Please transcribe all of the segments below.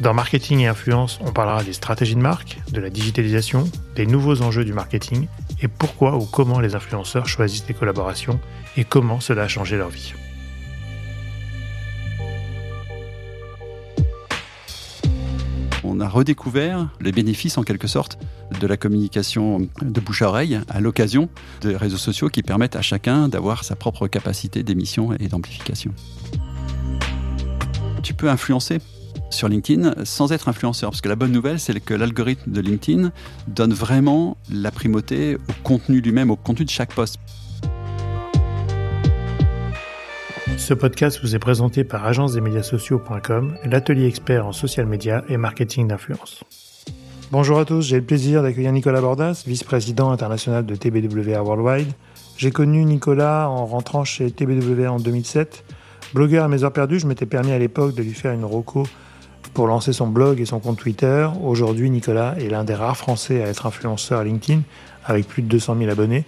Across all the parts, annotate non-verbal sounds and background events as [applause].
Dans Marketing et Influence, on parlera des stratégies de marque, de la digitalisation, des nouveaux enjeux du marketing et pourquoi ou comment les influenceurs choisissent les collaborations et comment cela a changé leur vie. On a redécouvert les bénéfices en quelque sorte de la communication de bouche à oreille à l'occasion des réseaux sociaux qui permettent à chacun d'avoir sa propre capacité d'émission et d'amplification. Tu peux influencer sur LinkedIn sans être influenceur. Parce que la bonne nouvelle, c'est que l'algorithme de LinkedIn donne vraiment la primauté au contenu lui-même, au contenu de chaque poste. Ce podcast vous est présenté par agence-des-médias-sociaux.com, l'atelier expert en social media et marketing d'influence. Bonjour à tous, j'ai le plaisir d'accueillir Nicolas Bordas, vice-président international de TBWA Worldwide. J'ai connu Nicolas en rentrant chez TBWA en 2007. Blogueur à mes heures perdues, je m'étais permis à l'époque de lui faire une roco pour lancer son blog et son compte Twitter. Aujourd'hui, Nicolas est l'un des rares Français à être influenceur à LinkedIn, avec plus de 200 000 abonnés.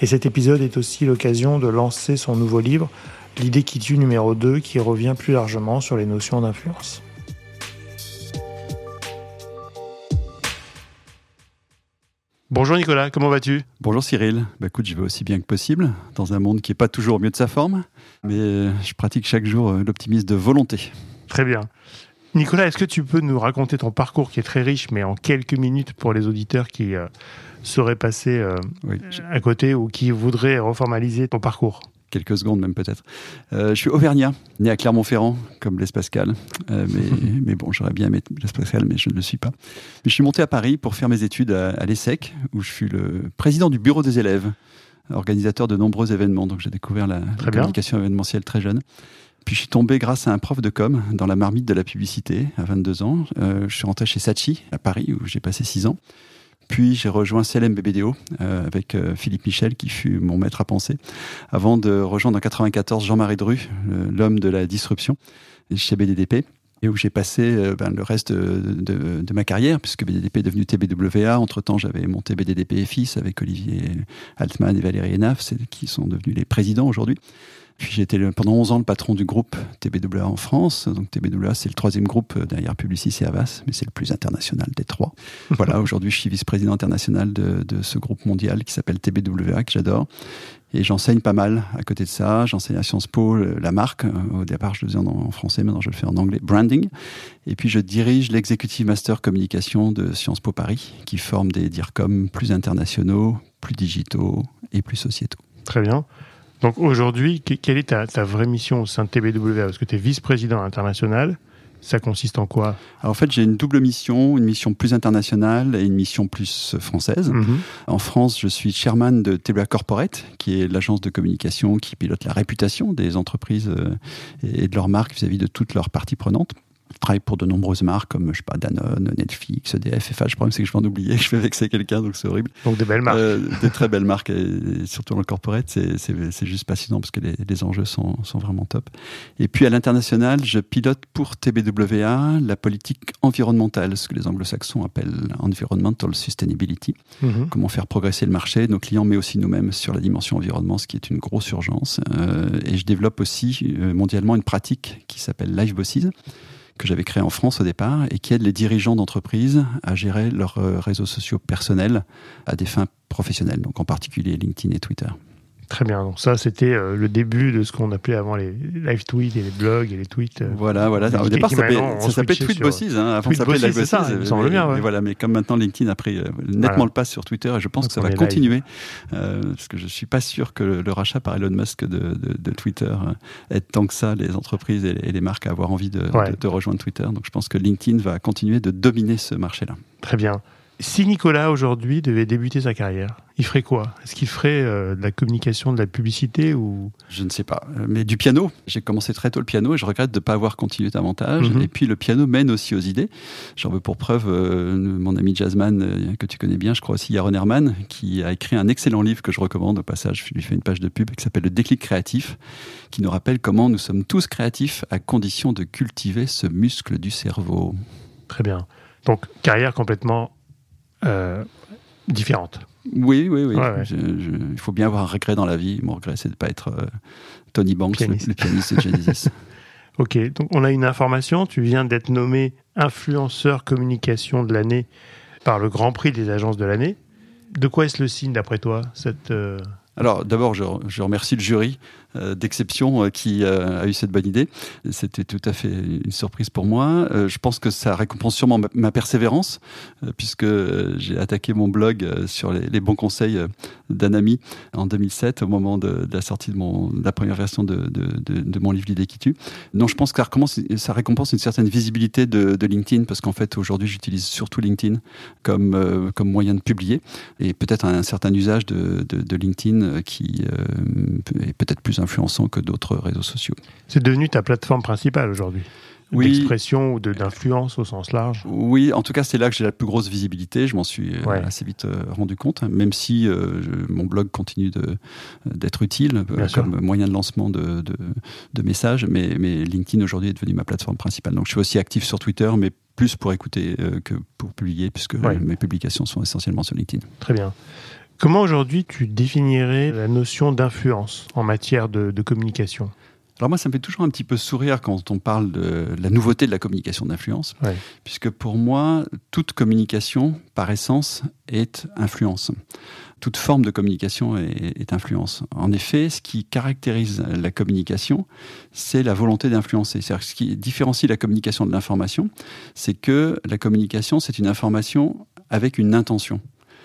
Et cet épisode est aussi l'occasion de lancer son nouveau livre, L'idée qui tue numéro 2, qui revient plus largement sur les notions d'influence. Bonjour Nicolas, comment vas-tu? Bonjour Cyril, bah écoute, je vais aussi bien que possible, dans un monde qui n'est pas toujours au mieux de sa forme, mais je pratique chaque jour euh, l'optimisme de volonté. Très bien. Nicolas, est-ce que tu peux nous raconter ton parcours qui est très riche, mais en quelques minutes pour les auditeurs qui euh, seraient passés euh, à côté ou qui voudraient reformaliser ton parcours? Quelques secondes même peut-être. Euh, je suis auvergnat, né à Clermont-Ferrand, comme Blaise Pascal. mais, [laughs] mais, bon, j'aurais bien aimé Blaise Pascal, mais je ne le suis pas. Mais je suis monté à Paris pour faire mes études à, l'ESSEC, où je suis le président du bureau des élèves, organisateur de nombreux événements. Donc j'ai découvert la, la communication événementielle très jeune. Puis je suis tombé grâce à un prof de com dans la marmite de la publicité à 22 ans. Euh, je suis rentré chez Sachi à Paris où j'ai passé 6 ans. Puis j'ai rejoint CLM BBDO euh, avec euh, Philippe Michel qui fut mon maître à penser avant de rejoindre en 94 Jean-Marie Dru, l'homme de la disruption chez BDDP et où j'ai passé ben, le reste de, ma carrière, puisque BDDP est devenu TBWA. Entre-temps, j'avais monté BDDP et Fils avec Olivier Altman et Valérie Enaf, qui sont devenus les présidents aujourd'hui. Puis été pendant 11 ans le patron du groupe TBWA en France. Donc TBWA, c'est le troisième groupe euh, derrière Publicis et Avas, mais c'est le plus international des trois. [laughs] voilà, aujourd'hui, je suis vice-président international de, de, ce groupe mondial qui s'appelle TBWA, que j'adore. Et j'enseigne pas mal à côté de ça. J'enseigne à Sciences Po la marque. Euh, au départ, je le faisais en, français, maintenant je le fais en anglais, branding. Et puis je dirige l'executive master communication de Sciences Po Paris, qui forme des DIRCOM plus internationaux, plus digitaux et plus sociétaux. Très bien. Donc aujourd'hui, quelle est ta, vraie mission au sein de TBWA Parce que tu es vice-président international. Ça consiste en quoi? En fait, j'ai une double mission, une mission plus internationale et une mission plus française. Mhm. En France, je suis chairman de TBWA Corporate, qui est l'agence de communication qui pilote la réputation des entreprises euh, et de leurs marques vis-à-vis de toutes leurs parties prenantes. Je travaille pour de nombreuses marques comme, je sais pas, Danone, Netflix, EDF, FH. Le problème, c'est que je vais en oublier, [laughs] je vais vexer quelqu'un, donc c'est horrible. Donc des belles marques. Euh, des très belles marques, et, surtout dans le corporate, c'est juste passionnant parce que les, les enjeux sont, sont, vraiment top. Et puis à l'international, je pilote pour TBWA la politique environnementale, ce que les anglo-saxons appellent Environmental Sustainability. Mhm. Comment faire progresser le marché, nos clients, mais aussi nous-mêmes sur la dimension environnement, ce qui est une grosse urgence. Euh, et je développe aussi euh, mondialement une pratique qui s'appelle Live Bosses que j'avais créé en France au départ et qui aide les dirigeants d'entreprises à gérer leurs euh, réseaux sociaux personnels à des fins professionnelles, donc en particulier LinkedIn et Twitter. Très bien. Donc ça, c'était euh, le début de ce qu'on appelait avant les live tweets et les blogs et les tweets. Euh, voilà, voilà. au départ, ça s'appelait Tweet Bosses. Hein, avant, ça s'appelait Live Bosses. Ça, me semble bien. Voilà, mais comme maintenant LinkedIn a pris nettement le pas sur Twitter, et je pense que ça va continuer, parce que je suis pas sûr que le, rachat par Elon Musk de, de, Twitter aide tant que ça les entreprises et, les marques à avoir envie de, de rejoindre Twitter. Donc je pense que LinkedIn va continuer de dominer ce marché-là. Très bien. Si Nicolas aujourd'hui devait débuter sa carrière, il ferait quoi? Est-ce qu'il ferait euh, de la communication, de la publicité ou? Je ne sais pas. Euh, mais du piano, j'ai commencé très tôt le piano et je regrette de ne pas avoir continué davantage. Mhm. Et puis le piano mène aussi aux idées. J'en veux pour preuve euh, mon ami jazzman euh, que tu connais bien, je crois aussi Yaron Herman, qui a écrit un excellent livre que je recommande au passage. Je lui fais une page de pub qui s'appelle Le déclic créatif, qui nous rappelle comment nous sommes tous créatifs à condition de cultiver ce muscle du cerveau. Très bien. Donc, carrière complètement euh, différente. Oui, oui, oui. Ouais, ouais. Je- je- il faut bien avoir un regret dans la vie. Mon regret, c'est de ne pas être euh, Tony Banks, le- Pianiste. Le, pianiste de Genesis. [laughs] Ok, donc on a une information. Tu viens d'être nommé influenceur communication de l'année par le Grand Prix des agences de l'année. De quoi est-ce le signe, d'après toi cette, euh, Alors, d'abord, je, je remercie le jury d'exception euh, qui euh, a eu cette bonne idée. C'était tout à fait une surprise pour moi. Euh, je pense que ça récompense sûrement ma, persévérance, euh, puisque euh, j'ai attaqué mon blog euh, sur les, bons conseils euh, d'un ami en 2007, au moment de, la sortie de, mon, la première version de, de, mon livre L'idée qui tue. Donc, je pense que ça, ça récompense une certaine visibilité de, LinkedIn, parce qu'en fait, aujourd'hui, j'utilise surtout LinkedIn comme, euh, comme moyen de publier, et peut-être un certain usage de, LinkedIn euh, qui euh, est peut-être plus influençant que d'autres réseaux sociaux. C'est devenu ta plateforme principale aujourd'hui Oui. D'expression ou d'influence au sens large Oui, en tout cas, c'est là que j'ai la plus grosse visibilité. Je m'en suis euh, Ouais. assez vite euh, rendu compte, même si euh, je- mon blog continue d'être utile sûr. comme moyen de lancement de, de- de messages. Mais, mais LinkedIn aujourd'hui est devenu ma plateforme principale. Donc, je suis aussi actif sur Twitter, mais plus pour écouter euh, que pour publier, puisque Ouais. mes publications sont essentiellement sur LinkedIn. Très bien. Comment aujourd'hui tu définirais la notion d'influence en matière de, de communication? Alors moi, ça me fait toujours un petit peu sourire quand on parle de la nouveauté de la communication d'influence, Ouais. puisque pour moi, toute communication, par essence, est influence. Toute forme de communication est, est influence. En effet, ce qui caractérise la communication, c'est la volonté d'influencer. C'est-à-dire que ce qui différencie la communication de l'information, c'est que la communication, c'est une information avec une intention.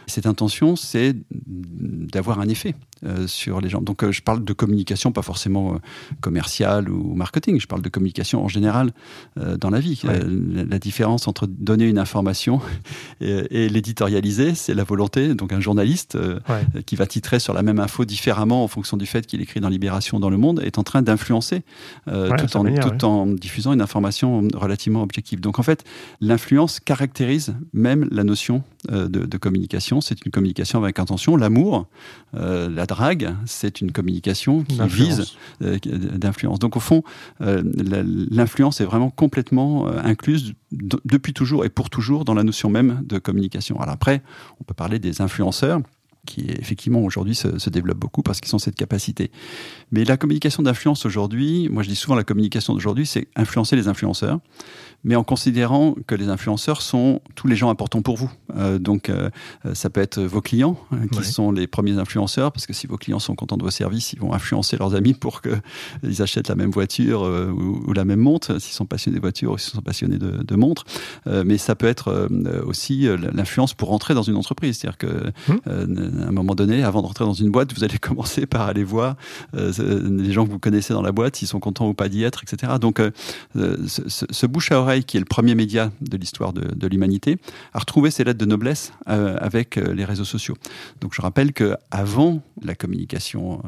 Cette intention, c'est d'avoir un effet euh, sur les gens. Donc, euh, je parle de communication, pas forcément euh, commerciale ou marketing. Je parle de communication en général dans la vie. Ouais. La, la différence entre donner une information [laughs] et, et l'éditorialiser, c'est la volonté. Donc, un journaliste Ouais. qui va titrer sur la même info différemment en fonction du fait qu'il écrit dans Libération dans Le Monde est en train d'influencer Ouais, tout, en, manière, tout en diffusant une information relativement objective. Donc, en fait, l'influence caractérise même la notion de, de communication. C'est une communication avec intention. L'amour, la drague, c'est une communication qui vise euh, d'influence. Donc au fond, euh, l'influence est vraiment complètement euh, incluse de- depuis toujours et pour toujours dans la notion même de communication. Alors après, on peut parler des influenceurs qui effectivement aujourd'hui se, se développent beaucoup parce qu'ils ont cette capacité. Mais la communication d'influence aujourd'hui, moi je dis souvent la communication d'aujourd'hui, c'est influencer les influenceurs, mais en considérant que les influenceurs sont tous les gens importants pour vous. Euh, donc euh, euh, ça peut être vos clients qui Ouais. sont les premiers influenceurs, parce que si vos clients sont contents de vos services, ils vont influencer leurs amis pour qu'ils achètent la même voiture euh, ou, ou la même montre, s'ils sont passionnés de voitures ou s'ils sont passionnés de, de montres. Mais ça peut être aussi l'influence pour rentrer dans une entreprise. C'est-à-dire que Hum. euh, à un moment donné, avant de rentrer dans une boîte, vous allez [laughs] commencer par aller voir les gens que vous connaissez dans la boîte, s'ils sont contents ou pas d'y être, etc. Donc, euh, euh, ce, bouche à oreille, qui est le premier média de l'histoire de, de l'humanité, a retrouvé ses lettres de noblesse euh, avec euh, les réseaux sociaux. Donc, je rappelle que avant la communication,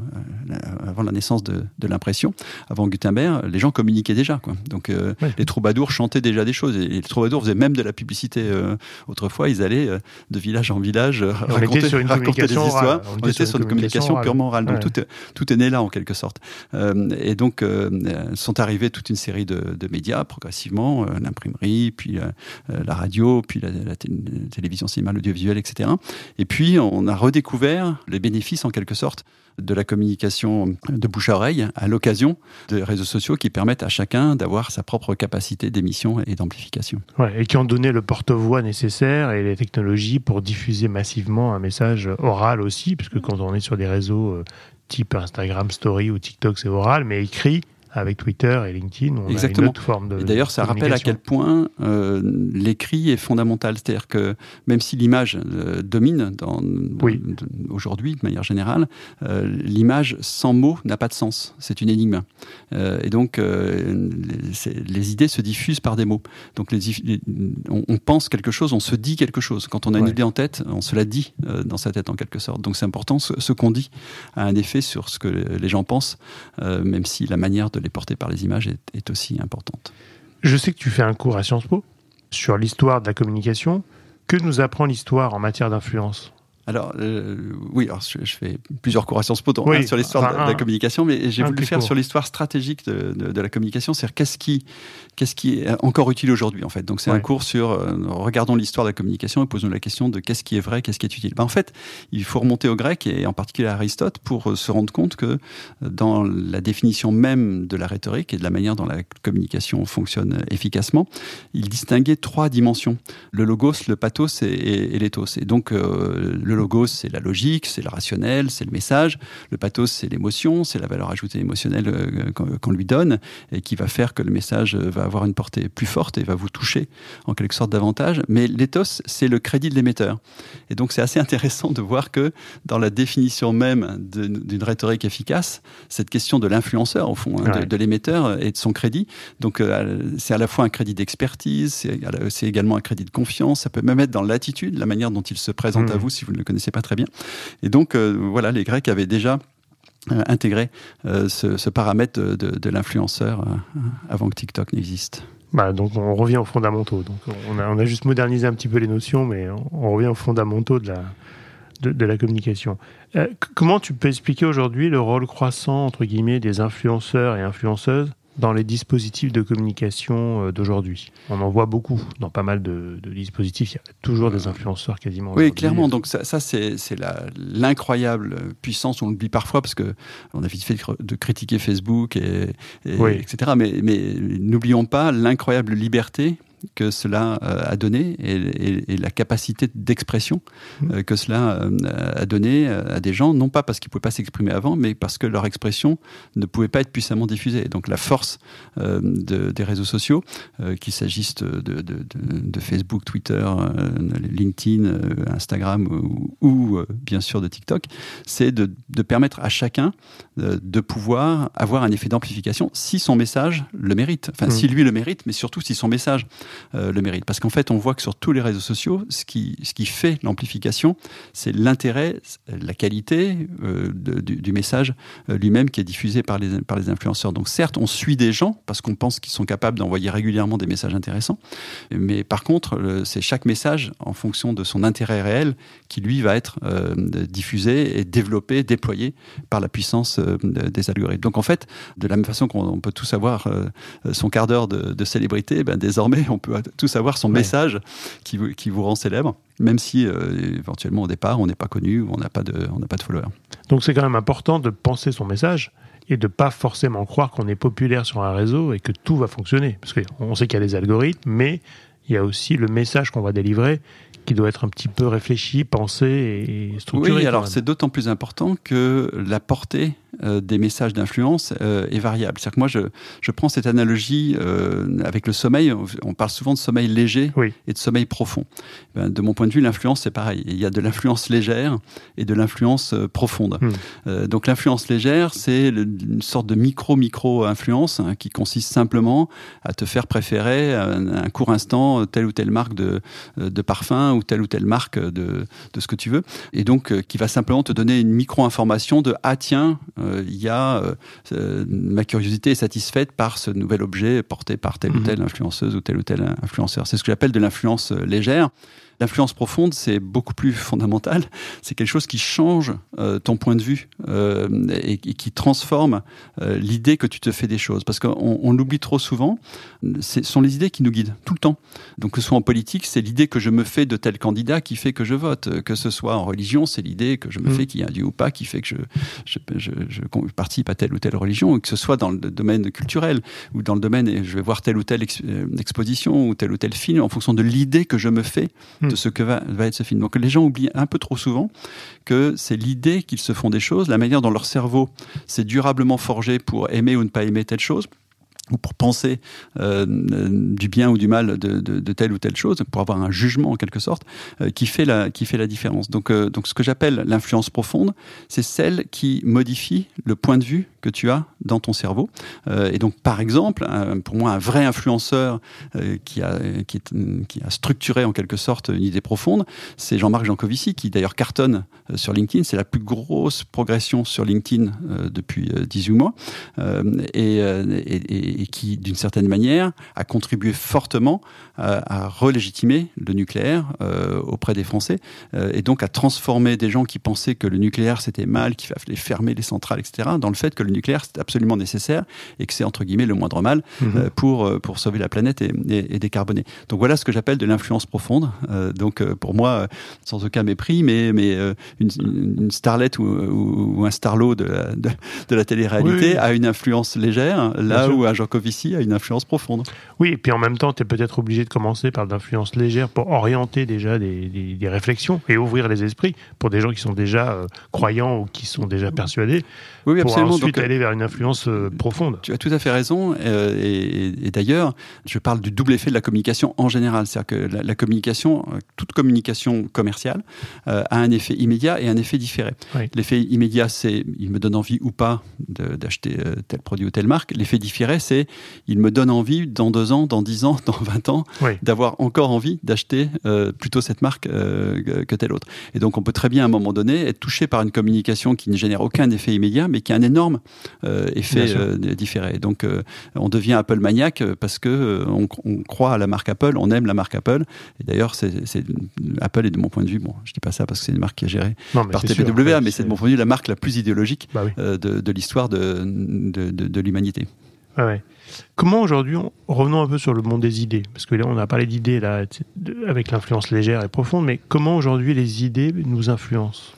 euh, avant la naissance de, de l'impression, avant Gutenberg, les gens communiquaient déjà. Quoi. Donc, euh, Ouais. les troubadours chantaient déjà des choses et, les troubadours faisaient même de la publicité. euh, autrefois, ils allaient euh, de village en village euh, on raconter, était sur une raconter des communication orale. histoires. On était sur une communication orale. purement orale. Donc Ouais. tout, est, tout est né là en quelque sorte. Euh, et donc euh, sont arrivés toute une série de, médias progressivement, euh, l'imprimerie, puis la radio, puis la, la té- la télévision, cinéma, l'audiovisuel, etc. Et puis on a redécouvert les bénéfices en quelque sorte de la communication de bouche à oreille à l'occasion des réseaux sociaux qui permettent à chacun d'avoir sa propre capacité d'émission et d'amplification. Ouais, et qui ont donné le porte-voix nécessaire et les technologies pour diffuser massivement un message oral aussi, puisque quand on est sur des réseaux type Instagram Story ou TikTok, c'est oral, mais écrit, avec Twitter et LinkedIn, on Exactement. a une autre forme de. Et d'ailleurs, ça rappelle à quel point euh, l'écrit est fondamental. C'est-à-dire que même si l'image euh, domine dans, Oui. de- aujourd'hui, de manière générale, euh, l'image sans mots n'a pas de sens. C'est une énigme. Et donc, les, idées se diffusent par des mots. Donc, les, dif- les- on, on pense quelque chose, on se dit quelque chose. Quand on a une Ouais. idée en tête, on se la dit dans sa tête en quelque sorte. Donc, c'est important. Ce, ce qu'on dit a un effet sur ce que les gens pensent, même si la manière de les porter par les images est, aussi importante. Je sais que tu fais un cours à Sciences Po sur l'histoire de la communication. Que nous apprend l'histoire en matière d'influence? Alors, euh, oui, alors je, je fais plusieurs cours à Sciences Po, Oui, sur l'histoire enfin, de, de la un- communication, mais j'ai voulu faire cours. sur l'histoire stratégique de, de- de la communication, c'est-à-dire qu'est-ce qui, qu'est-ce qui est encore utile aujourd'hui, en fait. Donc, c'est un cours sur, euh, regardons l'histoire de la communication et posons la question de qu'est-ce qui est vrai, qu'est-ce qui est utile. Ben, en fait, il faut remonter au grec et en particulier à Aristote pour euh, se rendre compte que dans la définition même de la rhétorique et de la manière dont la communication fonctionne efficacement, il distinguait trois dimensions le logos, le pathos et, et, et l'éthos. Et donc, euh, le logos, c'est la logique, c'est le rationnel, c'est le message. Le pathos, c'est l'émotion, c'est la valeur ajoutée émotionnelle euh, qu'on lui donne et qui va faire que le message euh, va avoir une portée plus forte et va vous toucher en quelque sorte davantage. Mais l'éthos, c'est le crédit de l'émetteur. Et donc, c'est assez intéressant de voir que dans la définition même d'une rhétorique efficace, cette question de l'influenceur, au fond, hein, de, l'émetteur et de son crédit, donc euh, c'est à la fois un crédit d'expertise, c'est à également un crédit de confiance, ça peut même être dans l'attitude, la manière dont il se présente à Mhm. vous si vous ne le connaissez pas très bien. Et donc euh, voilà, les Grecs avaient déjà euh, intégré euh, ce, paramètre de, l'influenceur avant que TikTok n'existe. Bah, donc on revient aux fondamentaux. Donc on a, juste modernisé un petit peu les notions, mais on, revient aux fondamentaux de la, de, la communication. Comment tu peux expliquer aujourd'hui le rôle croissant entre guillemets des influenceurs et influenceuses dans les dispositifs de communication euh, d'aujourd'hui On en voit beaucoup dans pas mal de, de dispositifs. Il y a toujours des influenceurs quasiment. Oui, clairement. Donc ça, ça, c'est l'incroyable puissance. On l'oublie parfois parce que on a vite fait de cr- de critiquer Facebook et, et- Oui. etc. Mais, mais n'oublions pas l'incroyable liberté que cela euh, a donné et, et- et la capacité d'expression Mm. euh, que cela euh, a donné à des gens, non pas parce qu'ils ne pouvaient pas s'exprimer avant, mais parce que leur expression ne pouvait pas être puissamment diffusée. Donc la force euh, de- des réseaux sociaux, euh, qu'il s'agisse de, Facebook, Twitter, euh, LinkedIn, Instagram ou, ou, bien sûr de TikTok, c'est de, permettre à chacun de pouvoir avoir un effet d'amplification si son message le mérite. Enfin, Mm. si lui le mérite, mais surtout si son message euh, le mérite. Parce qu'en fait, on voit que sur tous les réseaux sociaux, ce qui, ce qui fait l'amplification, c'est l'intérêt, la qualité euh, de- du, du message euh, lui-même qui est diffusé par les, par les influenceurs. Donc certes, on suit des gens parce qu'on pense qu'ils sont capables d'envoyer régulièrement des messages intéressants, mais par contre, c'est chaque message en fonction de son intérêt réel qui lui va être euh, diffusé et développé, déployé par la puissance euh, de- des algorithmes. Donc en fait, de la même façon qu'on on peut tous avoir euh, son quart d'heure de, de célébrité, ben, désormais on peut tous avoir son Ouais. message qui, vous- qui vous rend célèbre, même si éventuellement au départ on n'est pas connu ou on n'a pas de, on pas de followers. Donc c'est quand même important de penser son message et de pas forcément croire qu'on est populaire sur un réseau et que tout va fonctionner. Parce qu'on sait qu'il y a des algorithmes, mais il y a aussi le message qu'on va délivrer qui doit être un petit peu réfléchi, pensé et structuré. Oui, alors c'est d'autant plus important que la portée euh, des messages d'influence euh, est variable. C'est-à-dire que moi, je, je prends cette analogie euh, avec le sommeil. On- parle souvent de sommeil léger Oui. et de sommeil profond. Ben, de mon point de vue, l'influence, c'est pareil. Il y a de l'influence légère et de l'influence profonde. Hmm. Donc l'influence légère, c'est une sorte de micro-micro-influence hein, qui consiste simplement à te faire préférer un, un court instant telle ou telle marque de, de parfum ou telle ou telle marque de, de ce que tu veux. Et donc, qui va simplement te donner une micro-information de Ah, tiens, il y a euh, euh, ma curiosité est satisfaite par ce nouvel objet porté par telle ou Mhm. telle influenceuse ou tel ou tel influenceur. C'est ce que j'appelle de l'influence euh, légère. L'influence profonde, c'est beaucoup plus fondamental. C'est quelque chose qui change euh, ton point de vue euh, et, et qui transforme euh, l'idée que tu te fais des choses. Parce qu'on on l'oublie trop souvent, ce sont les idées qui nous guident tout le temps. Donc que ce soit en politique, c'est l'idée que je me fais de tel candidat qui fait que je vote. Que ce soit en religion, c'est l'idée que je me Mm. fais qu'il y a un Dieu ou pas qui fait que je, je, je, je participe à telle ou telle religion. Et que ce soit dans le domaine culturel ou dans le domaine, je vais voir telle ou telle euh, exposition ou tel ou tel film, en fonction de l'idée que je me fais de ce que va, être ce film. Donc les gens oublient un peu trop souvent que c'est l'idée qu'ils se font des choses, la manière dont leur cerveau s'est durablement forgé pour aimer ou ne pas aimer telle chose ou pour penser euh, du bien ou du mal de, telle ou telle chose, pour avoir un jugement en quelque sorte, euh, qui, fait la, qui fait la différence. Donc, euh, donc ce que j'appelle l'influence profonde, c'est celle qui modifie le point de vue que tu as dans ton cerveau. Euh, et donc, par exemple, pour moi, un vrai influenceur euh, qui, a, qui, a structuré en quelque sorte une idée profonde, c'est Jean-Marc Jancovici, qui d'ailleurs cartonne sur LinkedIn. C'est la plus grosse progression sur LinkedIn depuis 18 mois. Et, qui, d'une certaine manière, a contribué fortement à, à relégitimer le nucléaire euh, auprès des Français euh, et donc à transformer des gens qui pensaient que le nucléaire c'était mal, qu'il fallait fermer les centrales, etc., dans le fait que le nucléaire c'est absolument nécessaire et que c'est entre guillemets le moindre mal mmh. euh, pour, euh, pour sauver la planète et, et, et décarboner. Donc voilà ce que j'appelle de l'influence profonde. Euh, donc pour moi, sans aucun mépris, mais, mais une, une starlette ou, ou, ou, un starlot de la, de, de la télé-réalité oui. a une influence légère, là où un Jean Covici a une influence profonde. Oui, et puis en même temps, tu es peut-être obligé de commencer par l'influence légère pour orienter déjà des, des, des, réflexions et ouvrir les esprits pour des gens qui sont déjà euh, croyants ou qui sont déjà persuadés. Oui, oui pour absolument. ensuite Donc, aller vers une influence euh, profonde. Tu as tout à fait raison. Euh, et, et d'ailleurs, je parle du double effet de la communication en général. C'est-à-dire que la, la, communication, euh, toute communication commerciale, euh, a un effet immédiat et un effet différé. Oui. L'effet immédiat, c'est il me donne envie ou pas d'acheter euh, tel produit ou telle marque. L'effet différé, c'est il me donne envie dans deux ans, dans dix ans, [laughs] dans vingt ans, d'avoir encore envie d'acheter euh, plutôt cette marque euh, que telle autre. Et donc, on peut très bien à un moment donné être touché par une communication qui ne génère aucun effet immédiat, mais qui a un énorme euh, effet euh, différé. Donc, euh, on devient Apple maniaque parce que on, on, croit à la marque Apple, on aime la marque Apple. Et d'ailleurs, c'est Apple est de mon point de vue, bon, je dis pas ça parce que c'est une marque qui est gérée non, par TPWA, mais c'est de mon point de vue la marque la plus idéologique bah oui. de, de l'histoire de, de, de l'humanité. Ah ouais. Comment aujourd'hui, revenons un peu sur le monde des idées, parce que là on a parlé d'idées là avec l'influence légère et profonde, mais comment aujourd'hui les idées nous influencent?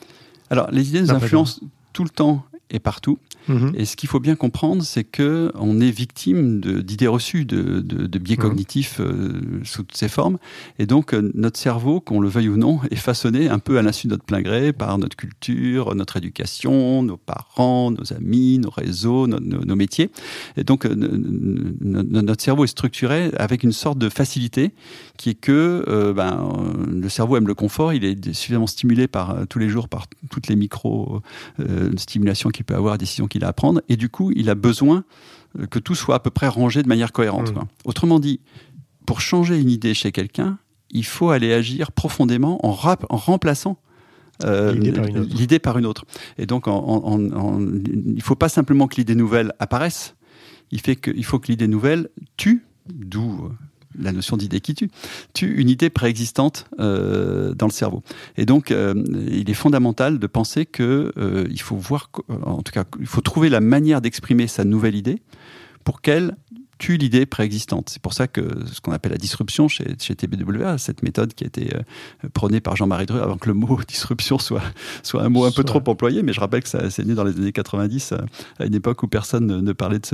Alors les idées nous influencent tout le temps et partout. Mmh. Et ce qu'il faut bien comprendre, c'est que on est victime d'idées reçues, de, de, de biais mmh. cognitifs euh, sous toutes ses formes. Et donc, euh, notre cerveau, qu'on le veuille ou non, est façonné un peu à l'insu de notre plein gré par notre culture, notre éducation, nos parents, nos amis, nos réseaux, nos, métiers. Et donc, euh, notre cerveau est structuré avec une sorte de facilité qui est que ben, le cerveau aime le confort, il est suffisamment stimulé par tous les jours par toutes les micro-stimulations euh, qu'il peut avoir, décisions qu'il a à prendre, et du coup, il a besoin que tout soit à peu près rangé de manière cohérente. Mmh. Autrement dit, pour changer une idée chez quelqu'un, il faut aller agir profondément en, rap en remplaçant euh, l'idée par, par, une autre. Et donc, en, en, en, il ne faut pas simplement que l'idée nouvelle apparaisse, il, fait que, il faut que l'idée nouvelle tue, d'où la notion d'idée qui tue, tue une idée préexistante euh, dans le cerveau. Et donc, euh, il est fondamental de penser que euh, il faut voir, en tout cas, il faut trouver la manière d'exprimer sa nouvelle idée pour qu'elle tue l'idée préexistante. C'est pour ça que ce qu'on appelle la disruption chez, chez TBWA, cette méthode qui a été euh, prônée par Jean-Marie Dreux, avant que le mot [laughs] disruption soit, soit un mot un peu trop employé, mais je rappelle que ça c'est né dans les années 90, à une époque où personne ne, ne parlait de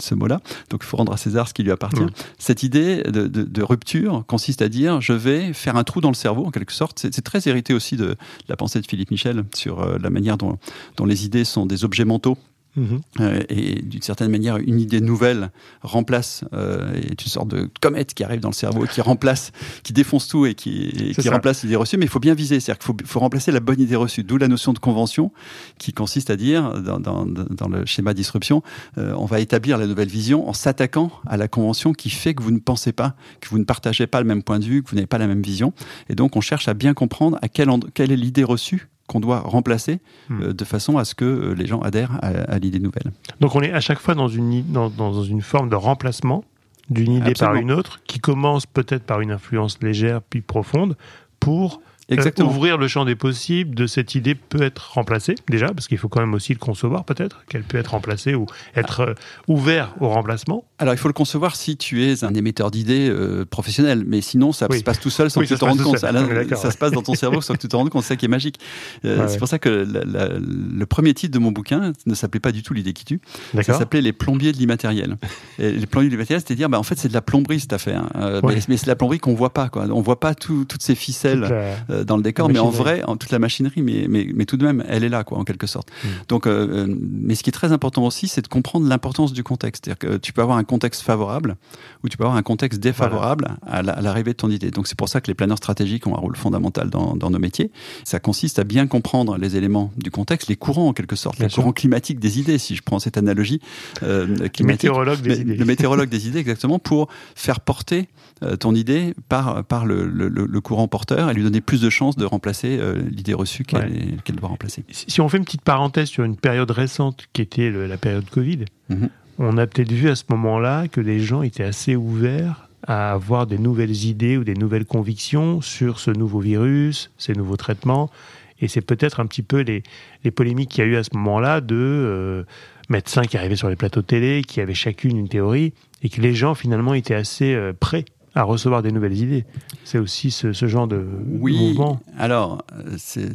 ce, mot-là. Donc il faut rendre à César ce qui lui appartient. Mmh. Cette idée de, de, de, rupture consiste à dire je vais faire un trou dans le cerveau, en quelque sorte. C'est très hérité aussi de, de, la pensée de Philippe Michel sur euh, la manière dont, dont les idées sont des objets mentaux Mmh. Euh, et d'une certaine manière, une idée nouvelle remplace, euh, est une sorte de comète qui arrive dans le cerveau, qui remplace, qui défonce tout et qui, et qui remplace l'idée reçue. Mais il faut bien viser, c'est-à-dire qu'il faut, faut, remplacer la bonne idée reçue. D'où la notion de convention, qui consiste à dire, dans, dans, dans le schéma disruption, euh, on va établir la nouvelle vision en s'attaquant à la convention qui fait que vous ne pensez pas, que vous ne partagez pas le même point de vue, que vous n'avez pas la même vision. Et donc, on cherche à bien comprendre à quelle, quelle est l'idée reçue qu'on doit remplacer hmm. euh, de façon à ce que euh, les gens adhèrent à, à l'idée nouvelle. Donc on est à chaque fois dans une, dans, dans une forme de remplacement d'une idée Absolument. par une autre, qui commence peut-être par une influence légère puis profonde, pour Exactement. ouvrir le champ des possibles de cette idée peut être remplacée déjà, parce qu'il faut quand même aussi le concevoir peut-être, qu'elle peut être remplacée ou être euh, ouvert au remplacement. Alors il faut le concevoir si tu es un émetteur d'idées euh, professionnel, mais sinon ça Oui. se passe tout seul sans Oui, que tu te rendes compte. seul. [laughs] Ça, se passe dans ton cerveau sans que tu te rendes compte, c'est ça qui est magique. Euh, Ouais, c'est pour ça que la- la- le premier titre de mon bouquin ne s'appelait pas du tout l'idée qui tue, ça s'appelait les plombiers de l'immatériel. Les plombiers de l'immatériel, c'était dire bah en fait c'est de la plomberie cette affaire, Euh, Ouais. mais, mais c'est de la plomberie qu'on voit pas quoi. On voit pas tout- toutes ces ficelles Toute la- euh, dans le décor, mais en vrai, en toute la machinerie, mais, mais, mais tout de même, elle est là, quoi, en quelque sorte. Mm. Donc, euh, euh, mais ce qui est très important aussi, c'est de comprendre l'importance du contexte. C'est-à-dire que tu peux avoir un contexte favorable ou tu peux avoir un contexte défavorable à la- à l'arrivée de ton idée. Donc, c'est pour ça que les planeurs stratégiques ont un rôle fondamental dans, dans nos métiers. Ça consiste à bien comprendre les éléments du contexte, les courants, en quelque sorte, Bien les sûr. courants climatiques des idées, si je prends cette analogie euh, climatique. météorologue des Mais- idées. Le météorologue des idées, exactement, pour faire porter euh, ton idée par, par le, le- le- le courant porteur et lui donner plus de chances de remplacer euh, l'idée reçue qu'elle Ouais. doit remplacer. Si on fait une petite parenthèse sur une période récente qui était le- la période Covid, Mhm. on a peut-être vu à ce moment-là que les gens étaient assez ouverts à avoir des nouvelles idées ou des nouvelles convictions sur ce nouveau virus, ces nouveaux traitements. Et c'est peut-être un petit peu les, les polémiques qu'il y a eu à ce moment-là de euh, médecins qui arrivaient sur les plateaux de télé, qui avaient chacune une théorie, et que les gens finalement étaient assez euh, prêts à recevoir des nouvelles idées. C'est aussi ce, ce genre de Oui, mouvement. alors,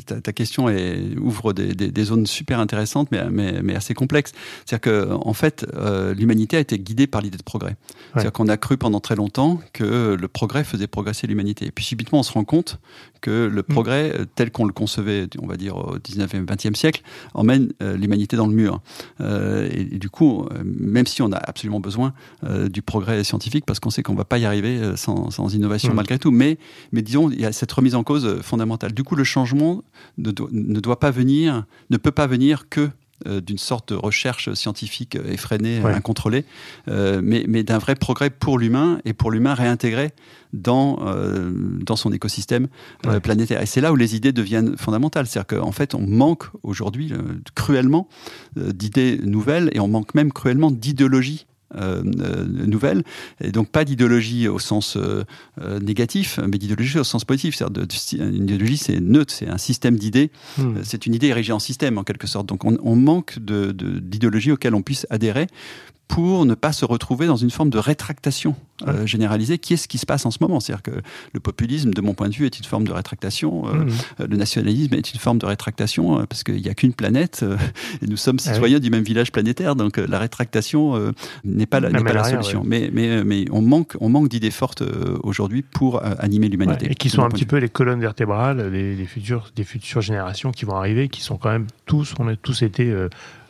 ta, ta question est, ouvre des, des- des zones super intéressantes, mais, mais, mais assez complexes. C'est-à-dire que, en fait, euh, l'humanité a été guidée par l'idée de progrès. C'est-à-dire qu'on a cru pendant très longtemps que le progrès faisait progresser l'humanité. Et puis subitement, on se rend compte que le Mm. progrès, euh, tel qu'on le concevait, on va dire, au 19e, 20e siècle, emmène euh, l'humanité dans le mur. Euh, et, et du coup, même si on a absolument besoin du progrès scientifique, parce qu'on sait qu'on ne va pas y arriver sans, sans innovation Mm. malgré tout, mais, mais disons, il y a cette remise en cause fondamentale. Du coup, le changement ne, do- ne doit pas venir, ne peut pas venir que d'une sorte de recherche scientifique euh, effrénée, Ouais. incontrôlée, euh, mais, mais d'un vrai progrès pour l'humain et pour l'humain réintégré dans, euh, dans son écosystème euh, Ouais. planétaire. Et c'est là où les idées deviennent fondamentales. C'est-à-dire qu'en fait, on manque aujourd'hui euh, cruellement euh, d'idées nouvelles et on manque même cruellement d'idéologie. Euh, euh, nouvelle et donc pas d'idéologie au sens euh, négatif mais d'idéologie au sens positif c'est-à-dire de- une idéologie c'est neutre c'est un système d'idées Hmm. c'est une idée érigée en système en quelque sorte. Donc on, on manque de- de- d'idéologie auquel on puisse adhérer pour ne pas se retrouver dans une forme de rétractation euh, généralisée, qui est ce qui se passe en ce moment? C'est-à-dire que le populisme, de mon point de vue, est une forme de rétractation. euh, Hmm. euh, le nationalisme est une forme de rétractation parce qu'il n'y a qu'une planète euh, et nous sommes Ah oui. citoyens du même village planétaire. Donc la rétractation n'est pas la, n'est pas solution. Mais, mais, mais on manque, on manque d'idées fortes aujourd'hui pour animer l'humanité. Ouais, et qui sont un petit peu les colonnes vertébrales des futures, des futures générations qui vont arriver, qui sont quand même tous, on a tous été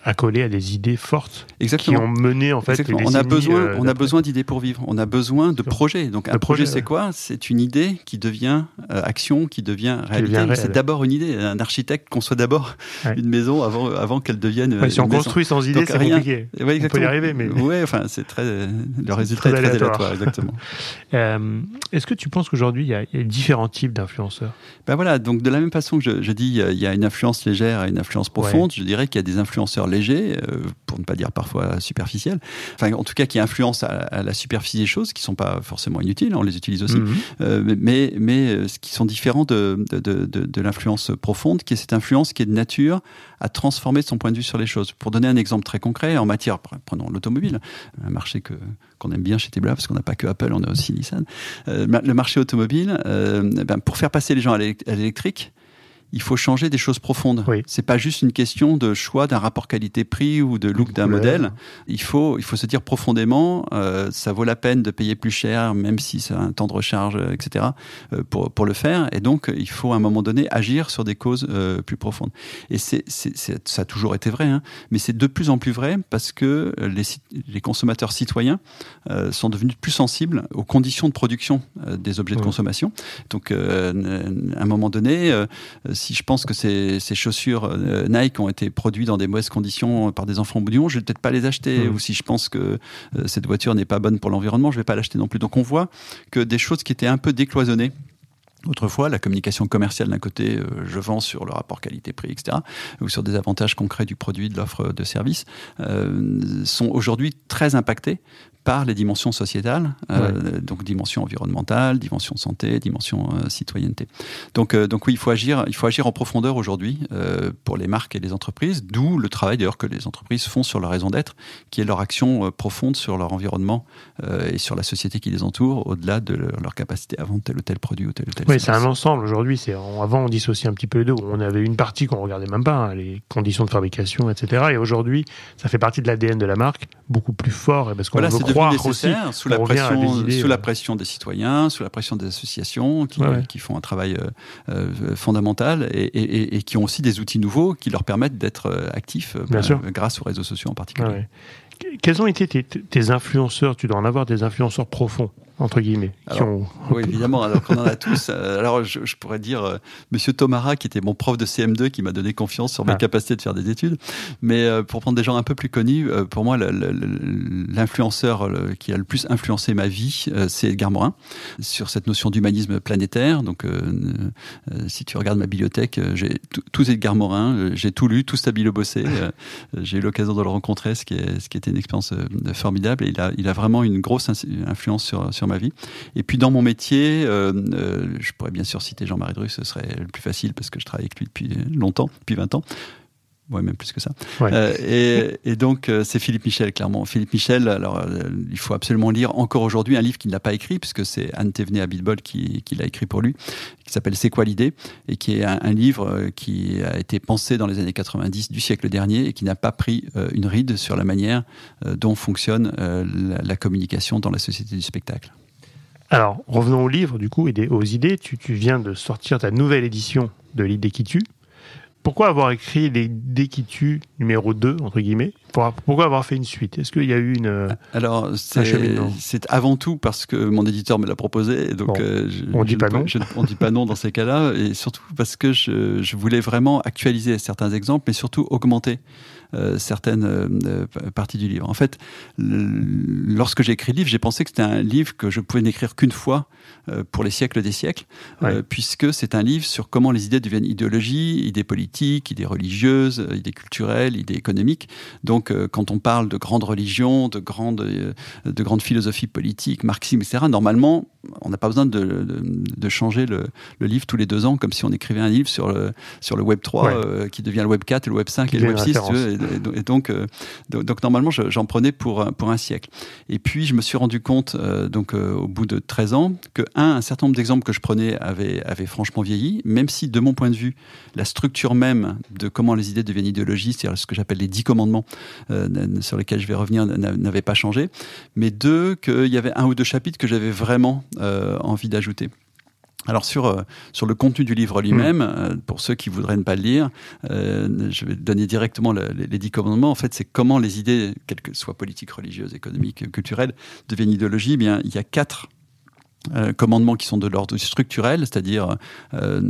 accolés à des idées fortes qui Exactement. ont mené en fait Exactement. On a besoin, euh, on a besoin d'idées pour vivre. On a besoin de projets. Donc un De projet, projet, c'est ouais. quoi? C'est une idée qui devient euh, action, qui devient réalité. C'est d'abord une idée. Un architecte conçoit d'abord Ouais. une maison avant, avant qu'elle devienne. Ouais, si on une maison. construit sans idée, c'est rien. compliqué. On peut y arriver, mais Ouais, enfin, c'est très. Le résultat très est très aléatoire. exactement. [laughs] Euh, Est-ce que tu penses qu'aujourd'hui il y, a- il y a différents types d'influenceurs? Ben voilà, donc de la même façon que je, je dis, il y a une influence légère et une influence profonde, je dirais qu'il y a des influenceurs légers, euh, pour ne pas dire parfois superficiels, enfin en tout cas qui influencent à, à la superficie des choses, qui sont pas forcément inutiles, on les utilise aussi, Mhm. euh, mais, mais euh, ce qui sont différents de, de, de, de, de l'influence profonde, qui est cette influence qui est de nature à transformer son point de vue sur les choses. Pour donner un exemple très concret, en matière, prenons l'automobile, un marché que qu'on aime bien chez Tebla, parce qu'on n'a pas que Apple, on a aussi Nissan. Euh, le marché automobile, euh, ben, pour faire passer les gens à l'électrique, il faut changer des choses profondes. Oui. C'est pas juste une question de choix d'un rapport qualité-prix ou de look d'un modèle. Il faut, il faut se dire profondément, euh, ça vaut la peine de payer plus cher, même si ça a un temps de recharge, euh, etc., euh, pour, pour le faire. Et donc, il faut à un moment donné agir sur des causes euh, plus profondes. Et c'est, ça a toujours été vrai, hein, mais c'est de plus en plus vrai parce que les, consommateurs citoyens sont devenus plus sensibles aux conditions de production des objets de consommation. Donc, à un moment donné, si je pense que ces, ces chaussures euh, Nike ont été produites dans des mauvaises conditions par des enfants monde, je vais peut-être pas les acheter. Mhm. Ou si je pense que euh, cette voiture n'est pas bonne pour l'environnement, je vais pas l'acheter non plus. Donc on voit que des choses qui étaient un peu décloisonnées Autrefois, la communication commerciale d'un côté, euh, je vends sur le rapport qualité-prix, etc., ou sur des avantages concrets du produit, de l'offre de service, euh, sont aujourd'hui très impactés par les dimensions sociétales, euh, donc dimension environnementale, dimension santé, dimension euh, citoyenneté. Donc, euh, donc oui, il faut agir, il faut agir en profondeur aujourd'hui pour les marques et les entreprises, d'où le travail d'ailleurs que les entreprises font sur leur raison d'être, qui est leur action profonde sur leur environnement et sur la société qui les entoure, au-delà de leur, capacité à vendre tel ou tel produit ou tel ou tel Oui, c'est un ensemble. Aujourd'hui, c'est avant on dissociait un petit peu les deux. On avait une partie qu'on regardait même pas, hein, les conditions de fabrication, etc. Et aujourd'hui, ça fait partie de l'ADN de la marque, beaucoup plus fort, et parce qu'on Voilà, aussi. sous la pression, idées, sous la euh, pression des citoyens, sous la pression des associations qui, Ouais, ouais. qui font un travail euh, euh, fondamental et, et- et qui ont aussi des outils nouveaux qui leur permettent d'être actifs sûr. grâce aux réseaux sociaux en particulier. Ouais, Quels ont été tes, tes influenceurs? Tu dois en avoir des influenceurs profonds, entre guillemets, qui Alors, ont. Oui, évidemment, alors qu'on en a tous. Euh, Alors, je, je pourrais dire euh, Monsieur Tomara, qui était mon prof de CM2, qui m'a donné confiance sur mes Ah. capacités de faire des études. Mais euh, pour prendre des gens un peu plus connus, euh, pour moi, l'influenceur qui a le plus influencé ma vie, c'est Edgar Morin, sur cette notion d'humanisme planétaire. Donc, si tu regardes ma bibliothèque, j'ai tout- tous Edgar Morin, j'ai tout lu, tout Stabilo Bossé. [laughs] j'ai eu l'occasion de le rencontrer, ce qui, est, ce qui était une expérience formidable. Et il a, il a vraiment une grosse influence sur, sur ma vie. Et puis dans mon métier, euh, euh, je pourrais bien sûr citer Jean-Marie Drus, ce serait le plus facile parce que je travaille avec lui depuis longtemps, depuis 20 ans. Ouais, même plus que ça. Ouais. Euh, et, et donc, euh, c'est Philippe Michel, clairement. Philippe Michel, alors, euh, il faut absolument lire encore aujourd'hui un livre qu'il n'a pas écrit, puisque c'est Anne Thévenet à Bitbol qui, qui l'a écrit pour lui, qui s'appelle C'est quoi l'idée? Et qui est un, un livre qui a été pensé dans les années 90 du siècle dernier et qui n'a pas pris une ride sur la manière dont fonctionne la, la communication dans la société du spectacle. Alors, revenons au livre, du coup, et des- aux idées. Tu, tu viens de sortir ta nouvelle édition de l'idée qui tue. Pourquoi avoir écrit l'idée qui tue numéro 2, entre guillemets? Pour- Pourquoi avoir fait une suite? Est-ce qu'il y a eu une. euh, Alors, c'est avant tout parce que mon éditeur me l'a proposé. et Donc, Bon, euh, je, on dit je pas ne non. je ne- on dit pas non dans ces cas-là. Et surtout parce que je, je voulais vraiment actualiser certains exemples, mais surtout augmenter certaines euh, euh, parties du livre. En fait, lorsque j'ai écrit le livre, j'ai pensé que c'était un livre que je pouvais n'écrire qu'une fois euh, pour les siècles des siècles, Ouais. euh, puisque c'est un livre sur comment les idées deviennent idéologies, idées politiques, idées religieuses, euh, idées culturelles, idées économiques. Donc, euh, quand on parle de grandes religions, de grandes, euh, de grandes philosophies politiques, marxisme, etc., normalement, on n'a pas besoin de, de, de changer le, le livre tous les deux ans, comme si on écrivait un livre sur le, sur le Web 3, Ouais. euh, qui devient le Web 4, le Web 5 Qui et le Web devient 6. une tu veux, et, euh, donc, donc, normalement, je- j'en prenais pour, un- pour un siècle. Et puis, je me suis rendu compte, euh, donc, euh, au bout de 13 ans, que, un, un certain nombre d'exemples que je prenais avaient, avaient franchement vieilli, même si, de mon point de vue, la structure même de comment les idées deviennent idéologies, c'est-à-dire ce que j'appelle les dix commandements, euh, sur lesquels je vais revenir, n'a- n'avait pas changé. Mais deux, qu'il y avait un ou deux chapitres que j'avais vraiment euh, envie d'ajouter. Alors sur, euh, sur le contenu du livre lui-même, euh, pour ceux qui voudraient ne pas le lire, euh, je vais donner directement le- les, les dix commandements. En fait, c'est comment les idées, quelles que soient politiques, religieuses, économiques, culturelles, deviennent idéologies. Eh bien, il y a quatre euh, commandements qui sont de l'ordre structurel, c'est-à-dire euh,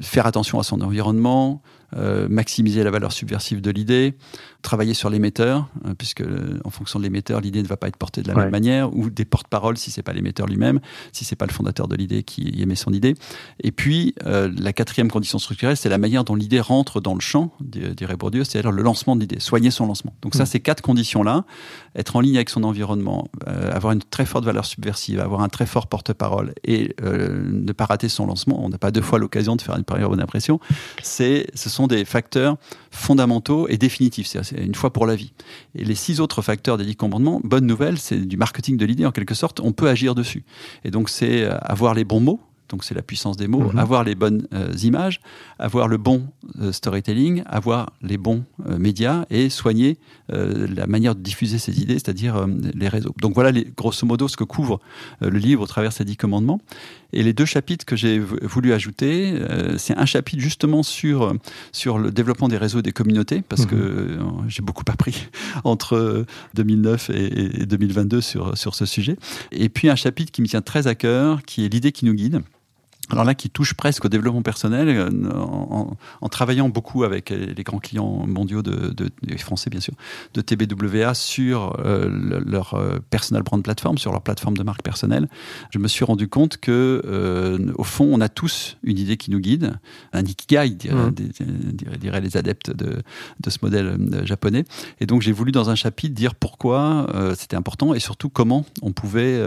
faire attention à son environnement, euh, maximiser la valeur subversive de l'idée, travailler sur l'émetteur, euh, puisque euh, en fonction de l'émetteur, l'idée ne va pas être portée de la Ouais. même manière, ou des porte-paroles si c'est pas l'émetteur lui-même, si c'est pas le fondateur de l'idée qui émet son idée. Et puis la quatrième condition structurelle, c'est la manière dont l'idée rentre dans le champ, di- dirait Bourdieu, c'est-à-dire le lancement de l'idée, soigner son lancement. Donc ça, Mm. ces quatre conditions-là, être en ligne avec son environnement, avoir une très forte valeur subversive, avoir un très fort porte-parole et ne pas rater son lancement. On n'a pas deux fois l'occasion de faire une première bonne impression. C'est, ce sont des facteurs fondamentaux et définitifs. C'est une fois pour la vie. Et les six autres facteurs des dix commandements, bonne nouvelle, c'est du marketing de l'idée en quelque sorte. On peut agir dessus. Et donc c'est euh, avoir les bons mots. Donc c'est la puissance des mots, Mhm. avoir les bonnes euh, images, avoir le bon euh, storytelling, avoir les bons euh, médias et soigner la manière de diffuser ces idées, c'est-à-dire les réseaux. Donc voilà les, grosso modo ce que couvre le livre au travers de ces dix commandements. Et les deux chapitres que j'ai voulu ajouter, euh, c'est un chapitre justement sur, euh, sur le développement des réseaux et des communautés, parce Mhm. que euh, j'ai beaucoup [laughs] appris entre euh, 2009 et, et 2022 sur, sur ce sujet. Et puis un chapitre qui me tient très à cœur, qui est l'idée qui nous guide alors là, qui touche presque au développement personnel, euh, en, en, travaillant beaucoup avec les grands clients mondiaux de, de, de français bien sûr, de TBWA sur euh, leur euh, personal brand platform, sur leur plateforme de marque personnelle. Je me suis rendu compte que, euh, au fond, on a tous une idée qui nous guide, un ikigai, diraient, mmh. diraient les adeptes de, de ce modèle japonais. Et donc, j'ai voulu dans un chapitre dire pourquoi c'était important et surtout comment on pouvait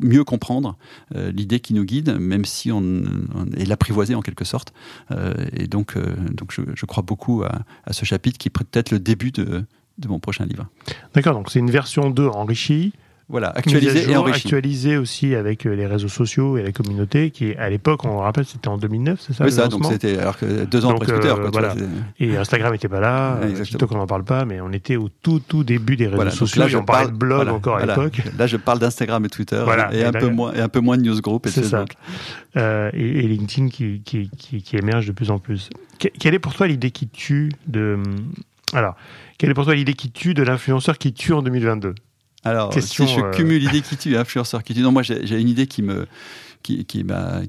mieux comprendre l'idée qui nous guide, même même si on, est l'apprivoisé en quelque sorte. Euh, et donc, euh, donc je, crois beaucoup à, ce chapitre qui est peut-être le début de, de mon prochain livre. D'accord, donc c'est une version 2 enrichie voilà, actualisé et enrichi. Actualisé aussi avec euh, les réseaux sociaux et la communauté, qui à l'époque, on le rappelle, c'était en 2009, c'est ça Oui, ça, donc c'était alors que deux ans après Twitter. Euh, voilà. et Instagram n'était pas là, ouais, TikTok on n'en parle pas, mais on était au tout tout début des réseaux sociaux. Là, je on parlait de blog encore à l'époque. Là, je parle d'Instagram et Twitter et, un peu moins et un peu moins de newsgroup. C'est ça. Euh, et, LinkedIn qui, qui, qui, qui, émerge de plus en plus. quelle est pour toi l'idée qui tue de alors quelle est pour toi l'idée qui tue de l'influenceur qui tue en 2022 alors, si je euh, cumule l'idée qui tue, influenceur qui tue, non, moi j'ai une idée qui me, qui, qui m'a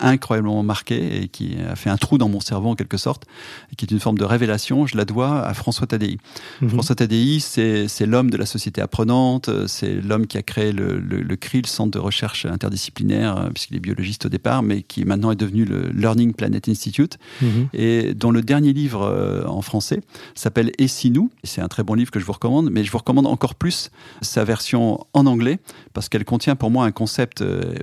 incroyablement marqué et qui a fait un trou dans mon cerveau en quelque sorte, et qui est une forme de révélation. Je la dois à François Tadei. Mhm. François Tadei, c'est l'homme de la société apprenante, c'est l'homme qui a créé le, le, le CRI, le Centre de recherche interdisciplinaire, puisqu'il est biologiste au départ, mais qui maintenant est devenu le Learning Planet Institute, mhm. et dont le dernier livre euh, en français s'appelle Et si nous? C'est un très bon livre que je vous recommande, mais je vous recommande encore plus sa version en anglais parce qu'elle contient pour moi un concept euh,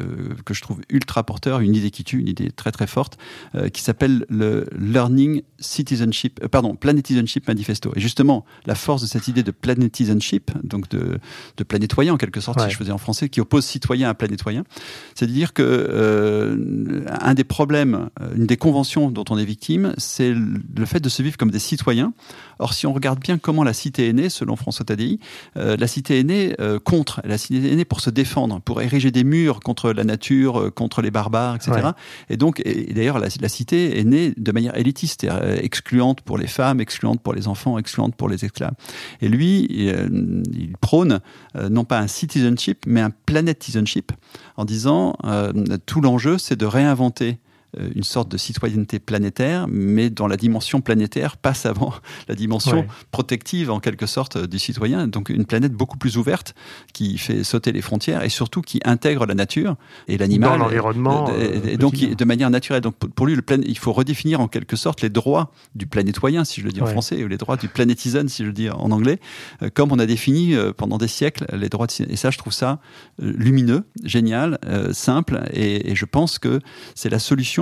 que je trouve ultra porteur, une idée qui tue, une idée très très forte, euh, qui s'appelle le Learning Citizenship, euh, pardon, Planetizenship Manifesto. Et justement, la force de cette idée de planetizenship, donc de, de planétoyen en quelque sorte, si je faisais en français, qui oppose citoyen à planétoyen, c'est de dire que euh, un des problèmes, une des conventions dont on est victime, c'est le fait de se vivre comme des citoyens. Or, si on regarde bien comment la cité est née, selon François Tadei, la cité est née contre, la cité est née pour se défendre, pour ériger des murs contre la nature euh, contre les barbares, etc. Et donc, et, d'ailleurs, la, cité est née de manière élitiste, euh, excluante pour les femmes, excluante pour les enfants, excluante pour les esclaves. Et lui, il, euh, prône non pas un citizenship, mais un planetizenship, en disant tout l'enjeu, c'est de réinventer une sorte de citoyenneté planétaire, mais dont la dimension planétaire [laughs] passe avant la dimension protective en quelque sorte du citoyen. Donc une planète beaucoup plus ouverte qui fait sauter les frontières et surtout qui intègre la nature et l'animal. Dans l'environnement. Et, donc de manière naturelle. Donc pour lui, le plan, il faut redéfinir en quelque sorte les droits du planétoyen, si je le dis en français, ou les droits du planétizen, si je le dis en anglais, euh, comme on a défini euh, pendant des siècles les droits. De... Et ça, je trouve ça lumineux, génial, simple, et je pense que c'est la solution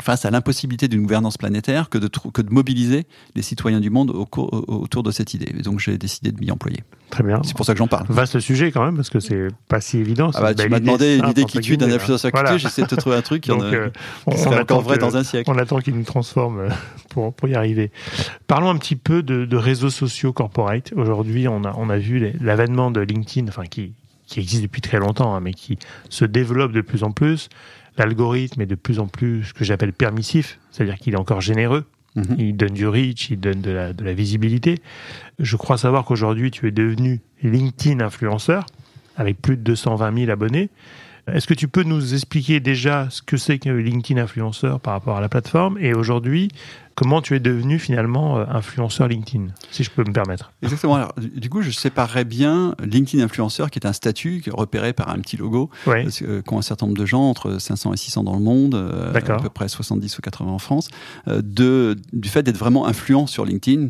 face à l'impossibilité d'une gouvernance planétaire que de, que de mobiliser les citoyens du monde au, autour de cette idée. Et donc j'ai décidé de m'y employer. Très bien. C'est pour ça que j'en parle. Vaste sujet quand même, parce que c'est pas si évident. Ah bah, tu m'as demandé une idée qui tue d'un influenceur voilà. j'essaie de te trouver un truc qui, euh, on, encore vrai dans un siècle. On attend qu'il nous transforme euh, pour, pour y arriver. Parlons un petit peu de, de réseaux sociaux corporate. Aujourd'hui, on a, on a vu l'avènement de LinkedIn, enfin qui, qui existe depuis très longtemps, hein, mais qui se développe de plus en plus l'algorithme est de plus en plus ce que j'appelle permissif, c'est-à-dire qu'il est encore généreux. Mhm. Il donne du reach, il donne de la, de la visibilité. Je crois savoir qu'aujourd'hui, tu es devenu LinkedIn influenceur avec plus de 220 000 abonnés. Est-ce que tu peux nous expliquer déjà ce que c'est que LinkedIn influenceur par rapport à la plateforme? Et aujourd'hui comment tu es devenu finalement euh, influenceur LinkedIn, si je peux me permettre? Exactement. Alors, du coup, je séparerais bien LinkedIn influenceur, qui est un statut repéré par un petit logo, ouais. Euh, qu'ont un certain nombre de gens, entre 500 et 600 dans le monde, euh, à peu près 70 ou 80 en France, de, du fait d'être vraiment influent sur LinkedIn,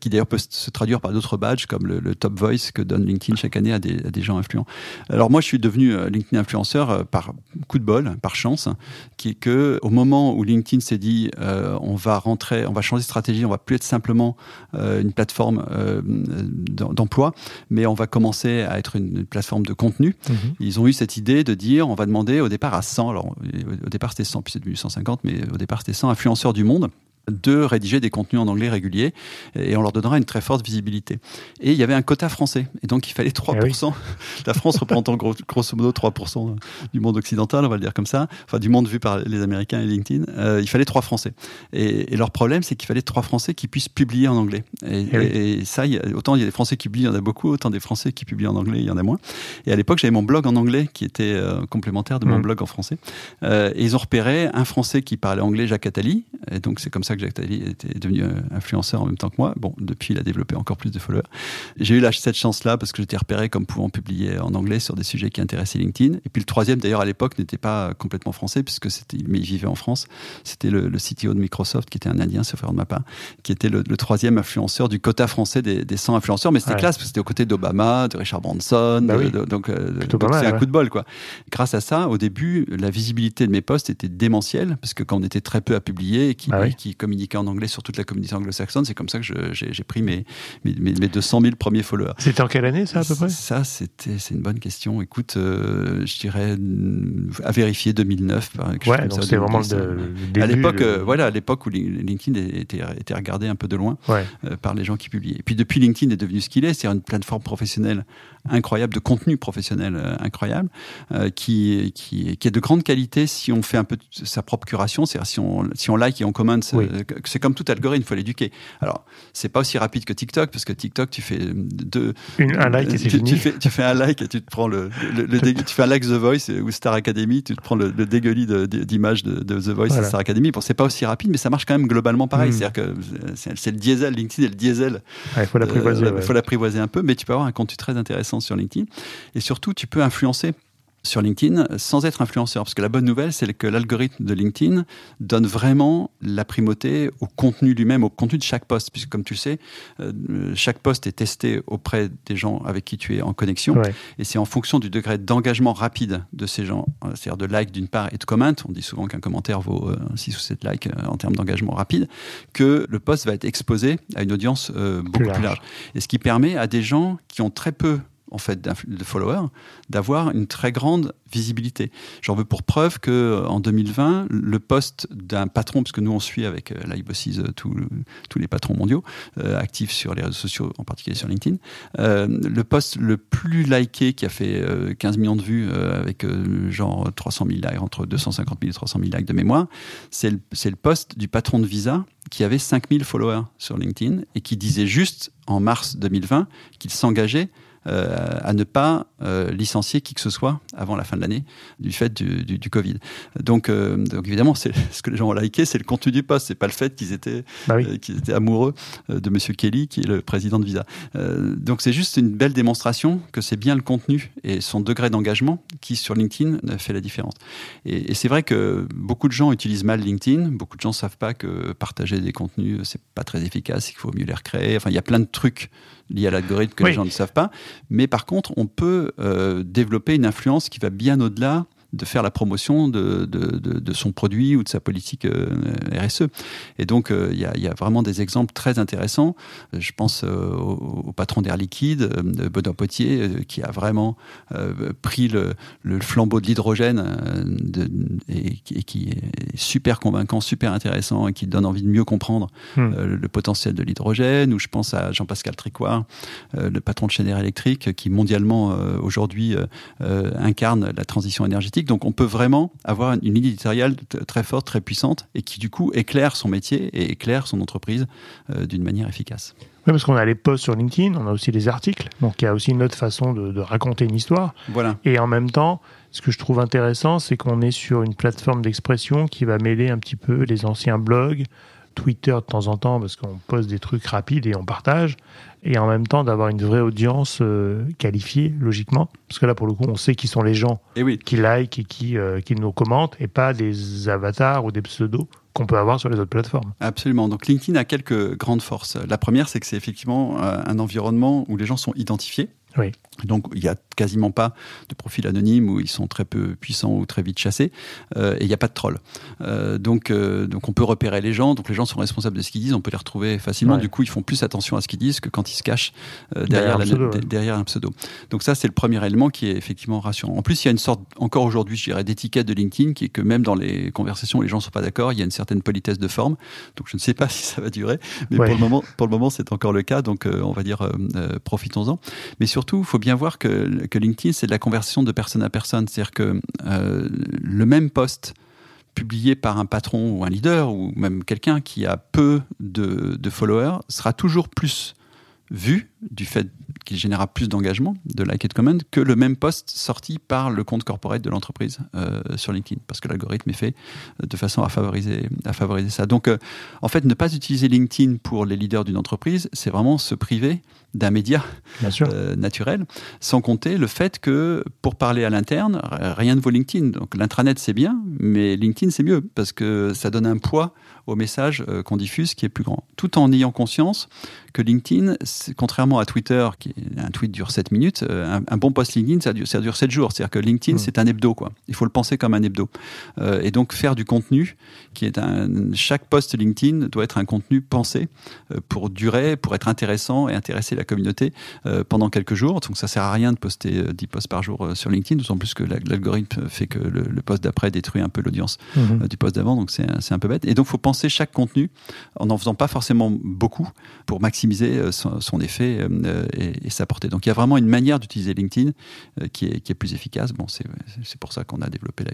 qui d'ailleurs peut se traduire par d'autres badges, comme le, Top Voice que donne LinkedIn chaque année à des, à des, gens influents. Alors moi, je suis devenu LinkedIn influenceur par coup de bol, par chance, qui est que au moment où LinkedIn s'est dit, on va rentrer on va changer de stratégie, on va plus être simplement euh, une plateforme euh, d'emploi, mais on va commencer à être une, plateforme de contenu. Mhm. Ils ont eu cette idée de dire, on va demander au départ à 100, alors au départ c'était 100, puis c'est devenu 150, mais au départ c'était 100 influenceurs du monde de rédiger des contenus en anglais réguliers et on leur donnera une très forte visibilité. Et il y avait un quota français. Et donc, il fallait 3%. Eh La France représentant grosso modo 3% du monde occidental, on va le dire comme ça. Enfin, du monde vu par les Américains et LinkedIn. Euh, il fallait trois Français. Et, et leur problème, c'est qu'il fallait trois Français qui puissent publier en anglais. Et, eh et, ça, il y a, autant il y a des Français qui publient, il y en a beaucoup, autant des Français qui publient en anglais, il y en a moins. Et à l'époque, j'avais mon blog en anglais qui était euh, complémentaire de mon mmh. blog en français. Euh, et ils ont repéré un Français qui parlait anglais, Jacques Attali. Et donc, c'est comme ça que Jacques Attali était devenu euh, influenceur en même temps que moi. Bon, depuis, il a développé encore plus de followers. J'ai eu cette chance-là parce que j'étais repéré comme pouvant publier en anglais sur des sujets qui intéressaient LinkedIn. Et puis le troisième, d'ailleurs, à l'époque, n'était pas complètement français puisque c'était, mais il vivait en France. C'était le, le, CTO de Microsoft qui était un Indien, sauf de ma part, qui était le, troisième influenceur du quota français des, des 100 influenceurs. Mais c'était classe parce que c'était aux côtés d'Obama, de Richard Branson. Bah donc, euh, c'est un coup de bol, quoi. Grâce à ça, au début, la visibilité de mes posts était démentielle parce que quand on était très peu à publier et qui, bah qui communiquait en anglais sur toute la communauté anglo-saxonne, c'est comme ça que j'ai pris mes, mes, mes, 200 000 premiers followers. C'était en quelle année, ça, à peu près? Ça, c'était, c'est une bonne question. Écoute, euh, je dirais à vérifier 2009. Ouais, donc c'était vraiment le, début. À l'époque, euh, voilà, à l'époque où LinkedIn était, était regardé un peu de loin euh, par les gens qui publiaient. Et puis depuis, LinkedIn est devenu ce qu'il est, c'est une plateforme professionnelle incroyable, de contenu professionnel incroyable, qui, qui, qui est de grande qualité si on fait un peu sa propre curation, c'est-à-dire si on, si on like et on commente, c'est comme tout algorithme, il faut l'éduquer. Alors, c'est pas aussi rapide que TikTok, parce que TikTok, tu fais deux. un like et c'est fini. Tu fais, tu fais, un like et tu te prends le. le, tu fais un like The Voice ou Star Academy, tu te prends le, le dégueulis d'image de, de, The Voice et Star Academy. Bon, c'est pas aussi rapide, mais ça marche quand même globalement pareil. Hmm. C'est-à-dire que c'est le diesel, LinkedIn et le diesel. Il faut l'apprivoiser. Il faut l'apprivoiser un peu, mais tu peux avoir un contenu très intéressant sur LinkedIn. Et surtout, tu peux influencer sur LinkedIn sans être influenceur. Parce que la bonne nouvelle, c'est que l'algorithme de LinkedIn donne vraiment la primauté au contenu lui-même, au contenu de chaque poste. Puisque comme tu le sais, euh, chaque poste est testé auprès des gens avec qui tu es en connexion. Et c'est en fonction du degré d'engagement rapide de ces gens, euh, c'est-à-dire de like d'une part et de comment. On dit souvent qu'un commentaire vaut 6 euh, ou 7 likes en termes d'engagement rapide, que le poste va être exposé à une audience beaucoup plus large. Et ce qui permet à des gens qui ont très peu en fait de followers, d'avoir une très grande visibilité. J'en veux pour preuve que euh, en 2020, le poste d'un patron, puisque nous on suit avec euh, euh, tous les patrons mondiaux actifs sur les réseaux sociaux, en particulier sur LinkedIn, le poste le plus liké qui a fait 15 millions de vues avec genre 300 000 likes, entre 250 000 et 300 000 likes de mémoire, c'est le, le poste du patron de Visa qui avait 5000 followers sur LinkedIn et qui disait juste en mars 2020 qu'il s'engageait euh, à ne pas euh, licencier qui que ce soit avant la fin de l'année du fait du, du, du Covid. Donc, euh, donc évidemment, c'est [laughs] ce que les gens ont liké, c'est le contenu du poste, c'est pas le fait qu'ils étaient, bah qu'ils étaient amoureux de Monsieur Kelly, qui est le président de Visa. donc c'est juste une belle démonstration que c'est bien le contenu et son degré d'engagement qui sur LinkedIn fait la différence. Et, et c'est vrai que beaucoup de gens utilisent mal LinkedIn, beaucoup de gens savent pas que partager des contenus c'est pas très efficace, qu'il faut mieux les recréer. Enfin, il y a plein de trucs liés à l'algorithme que les gens ne savent pas. Mais par contre, on peut euh, développer une influence qui va bien au-delà de faire la promotion de, de, de, son produit ou de sa politique euh, RSE. Et donc, euh, il y, a, y, a, vraiment des exemples très intéressants. Je pense euh, au, patron d'Air Liquide, Benoît Potier, qui a vraiment pris le, le, flambeau de l'hydrogène et, et, qui est super convaincant, super intéressant et qui donne envie de mieux comprendre hmm. le potentiel de l'hydrogène. Ou je pense à Jean-Pascal Tricoire, le patron de Schneider Electric, qui mondialement aujourd'hui incarne la transition énergétique donc on peut vraiment avoir une ligne éditoriale très forte, très puissante, et qui du coup éclaire son métier et éclaire son entreprise euh, d'une manière efficace. Oui, parce qu'on a les posts sur LinkedIn, on a aussi les articles, donc il y a aussi une autre façon de, raconter une histoire. Voilà. Et en même temps, ce que je trouve intéressant, c'est qu'on est sur une plateforme d'expression qui va mêler un petit peu les anciens blogs, Twitter de temps en temps parce qu'on poste des trucs rapides et on partage, et en même temps d'avoir une vraie audience euh, qualifiée, logiquement. Parce que là, pour le coup, on sait qui sont les gens et oui. qui like et qui, euh, qui nous commentent, et pas des avatars ou des pseudos qu'on peut avoir sur les autres plateformes. Absolument. Donc LinkedIn a quelques grandes forces. La première, c'est que c'est effectivement euh, un environnement où les gens sont identifiés. Oui. Donc il n'y a quasiment pas de profils anonymes où ils sont très peu puissants ou très vite chassés euh, et il n'y a pas de troll. Euh, donc, euh, donc on peut repérer les gens, donc les gens sont responsables de ce qu'ils disent, on peut les retrouver facilement. Ouais. Du coup ils font plus attention à ce qu'ils disent que quand ils se cachent Derrière derrière, un la- pseudo, ouais. de- derrière un pseudo. Donc ça c'est le premier élément qui est effectivement rassurant. En plus il y a une sorte encore aujourd'hui je dirais d'étiquette de LinkedIn qui est que même dans les conversations où les gens sont pas d'accord, il y a une certaine politesse de forme. Donc je ne sais pas [laughs] si ça va durer, mais Ouais. pour le moment pour le moment c'est encore le cas. Donc on va dire profitons-en. Mais surtout, il faut bien voir que, LinkedIn, c'est de la conversation de personne à personne. C'est-à-dire que euh, le même poste publié par un patron ou un leader, ou même quelqu'un qui a peu de followers, sera toujours plus vu du fait qu'il générera plus d'engagement, de like et de comment, que le même poste sorti par le compte corporate de l'entreprise euh, sur LinkedIn, parce que l'algorithme est fait euh, de façon à favoriser, à favoriser ça. Donc, euh, en fait, ne pas utiliser LinkedIn pour les leaders d'une entreprise, c'est vraiment se priver d'un média euh, naturel, sans compter le fait que pour parler à l'interne, rien ne vaut LinkedIn. Donc l'intranet c'est bien, mais LinkedIn c'est mieux parce que ça donne un poids au message qu'on diffuse qui est plus grand. Tout en ayant conscience que LinkedIn, c'est- contrairement à Twitter, qui un tweet dure 7 minutes, euh, un, un bon post LinkedIn ça dure, ça dure 7 jours. C'est-à-dire que LinkedIn Mm. c'est un hebdo quoi. Il faut le penser comme un hebdo. Euh, et donc faire du contenu qui est un chaque post LinkedIn doit être un contenu pensé euh, pour durer, pour être intéressant et intéresser la communauté euh, pendant quelques jours. Donc ça sert à rien de poster euh, 10 posts par jour sur LinkedIn, d'autant plus que la- l'algorithme fait que le, le post d'après détruit un peu l'audience Mhm. euh, du post d'avant, donc c'est un peu bête. Et donc, faut penser chaque contenu en n'en faisant pas forcément beaucoup pour maximiser son, son effet et, et sa portée. Donc, il y a vraiment une manière d'utiliser LinkedIn euh, qui, est, qui est plus efficace. Bon, c'est pour ça qu'on a développé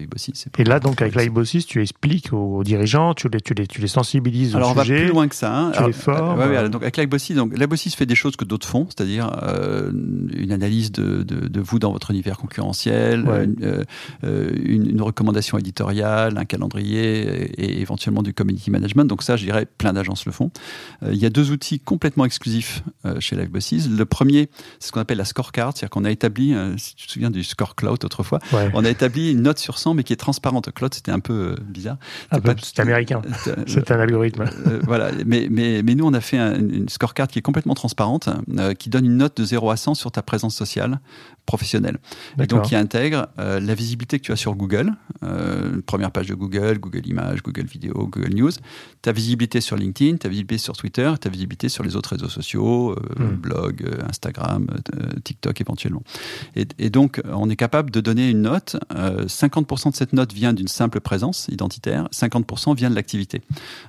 pour- Et là, donc, avec Live tu expliques aux dirigeants, tu les, tu les, tu les sensibilises Alors au on va sujet. plus loin que ça. hein. tu Alors, les formes. ouais, ouais, donc avec donc Live fait des choses que d'autres font, c'est-à-dire euh, une analyse de, de, de vous dans votre univers concurrentiel, Ouais. une, euh, euh, une, une recommandation éditoriale, un calendrier et, et éventuellement du community management. Donc ça, je dirais, plein d'agences le font. Euh, il y a deux outils complètement exclusifs euh, chez Le premier, c'est ce qu'on appelle la scorecard, c'est-à-dire qu'on a établi, euh, si tu te souviens du score cloud autrefois, Ouais. on a établi une note sur 100 mais qui est transparente. Cloud, c'était un peu euh, bizarre. C'est peu- pas- C'est américain. [laughs] C'est un algorithme. Euh, voilà, mais, mais, mais nous, on a fait un- une scorecard qui est complètement transparente, euh, qui donne une note de 0 à 100 sur ta présence sociale professionnelle. Et donc, qui intègre euh, la visibilité que tu as sur Google, euh, première page de Google, Google Images, Google Vidéo, Google News, ta visibilité sur LinkedIn, ta visibilité sur Twitter, ta visibilité sur les autres réseaux sociaux, euh, Hmm. Blog, euh, Instagram, euh, TikTok éventuellement. Et, donc, on est capable de donner une note. euh, 50% de cette note vient d'une simple présence identitaire, 50% vient de l'activité.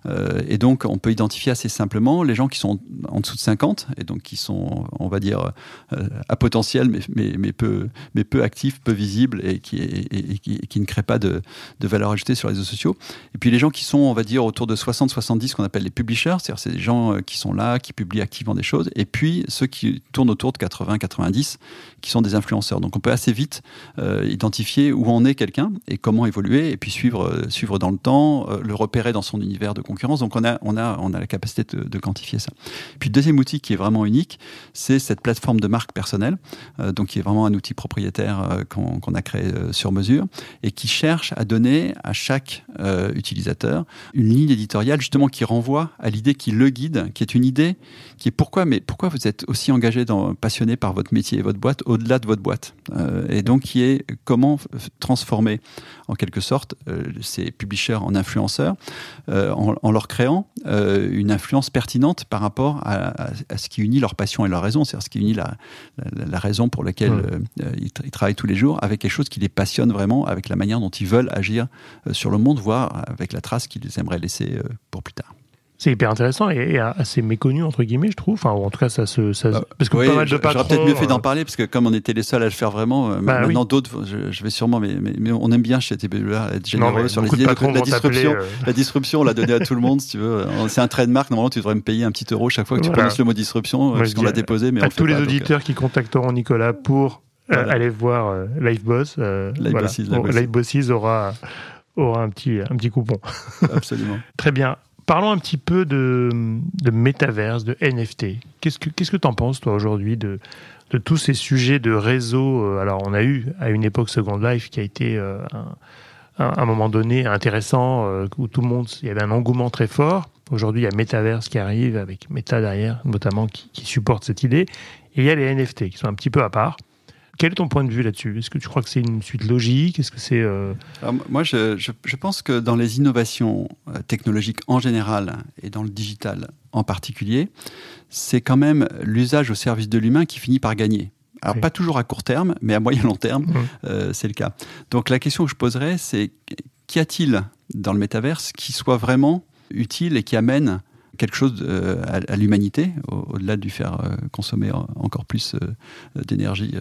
Euh, et donc, on peut identifier assez simplement les gens qui sont en dessous de 50 et donc qui sont, on va dire, euh, à potentiel, mais, peu, peu actifs, peu visibles et qui, ne créent pas de, de valeur ajoutée sur les réseaux sociaux. Et puis les gens qui sont, on va dire, autour de 60-70, qu'on appelle les publishers, c'est-à-dire c'est gens euh, qui sont là, qui publient activement des choses, et puis ceux qui tournent autour de 80-90, qui sont des influenceurs. Donc on peut assez vite euh, identifier où en est quelqu'un et comment évoluer, et puis suivre, euh, suivre dans le temps, euh, le repérer dans son univers de concurrence. Donc on a, on a, on a la capacité de, quantifier ça. Puis le deuxième outil qui est vraiment unique, c'est cette plateforme de marque personnelle, donc qui est vraiment un outil propriétaire qu'on a créé sur mesure et qui cherche à donner à chaque utilisateur une ligne éditoriale justement qui renvoie à l'idée qui le guide, qui est une idée qui est pourquoi, mais pourquoi vous êtes aussi engagé, dans, passionné par votre métier et votre boîte au-delà de votre boîte, Euh, et donc qui est comment transformer en quelque sorte euh, ces publishers en influenceurs, euh, en, en leur créant une influence pertinente par rapport à, à- à ce qui unit leur passion et leur raison, c'est-à-dire ce qui unit la, la, la raison pour laquelle ils, ils travaillent tous les jours, avec quelque chose qui les passionne vraiment, avec la manière dont ils veulent agir sur le monde, voire avec la trace qu'ils aimeraient laisser pour plus tard. C'est hyper intéressant et, et assez méconnu, entre guillemets, je trouve. Enfin, en tout cas, ça se. Ça, Euh, parce que oui, pas mal de patrons. J'aurais peut-être mieux fait d'en euh, parler parce que comme on était les seuls à le faire vraiment, euh, Bah maintenant d'autres, je, je vais sûrement, mais, mais, mais on aime bien chez TBLA être généreux sur les de idées. patrons la disruption, euh, la disruption, on l'a donné à tout le monde, si tu veux. C'est un trademark. Normalement, tu devrais me payer un petit euro chaque fois que tu prononces le mot disruption, euh, Moi, parce je qu'on l'a déposé, mais à on tous les pas, donc, auditeurs qui contacteront Nicolas pour euh, aller voir euh, Liveboss, Live voilà. Live aura, aura un, petit, un petit coupon. absolument. [laughs] Très bien. Parlons un petit peu de, de métaverse, de NFT. Qu'est-ce que qu'est-ce que t'en penses toi aujourd'hui de de tous ces sujets de réseau euh, Alors on a eu à une époque Second Life qui a été euh, un moment donné intéressant euh, où tout le monde il y avait un engouement très fort. Aujourd'hui, il y a Metaverse qui arrive avec Meta derrière, notamment qui, qui supporte cette idée. Et il y a les NFT qui sont un petit peu à part. Quel est ton point de vue là-dessus? Est-ce que tu crois que c'est une suite logique? Est-ce que c'est euh, Moi, je, je, je, pense que dans les innovations euh, technologiques en général et dans le digital en particulier, c'est quand même l'usage au service de l'humain qui finit par gagner. Alors, oui. pas toujours à court terme, mais à moyen long terme, mmh. euh, c'est le cas. Donc, la question que je poserais, c'est qu'y a-t-il dans le métaverse qui soit vraiment utile et qui amène quelque chose euh, à, à l'humanité, au-delà du faire euh, consommer encore plus euh, d'énergie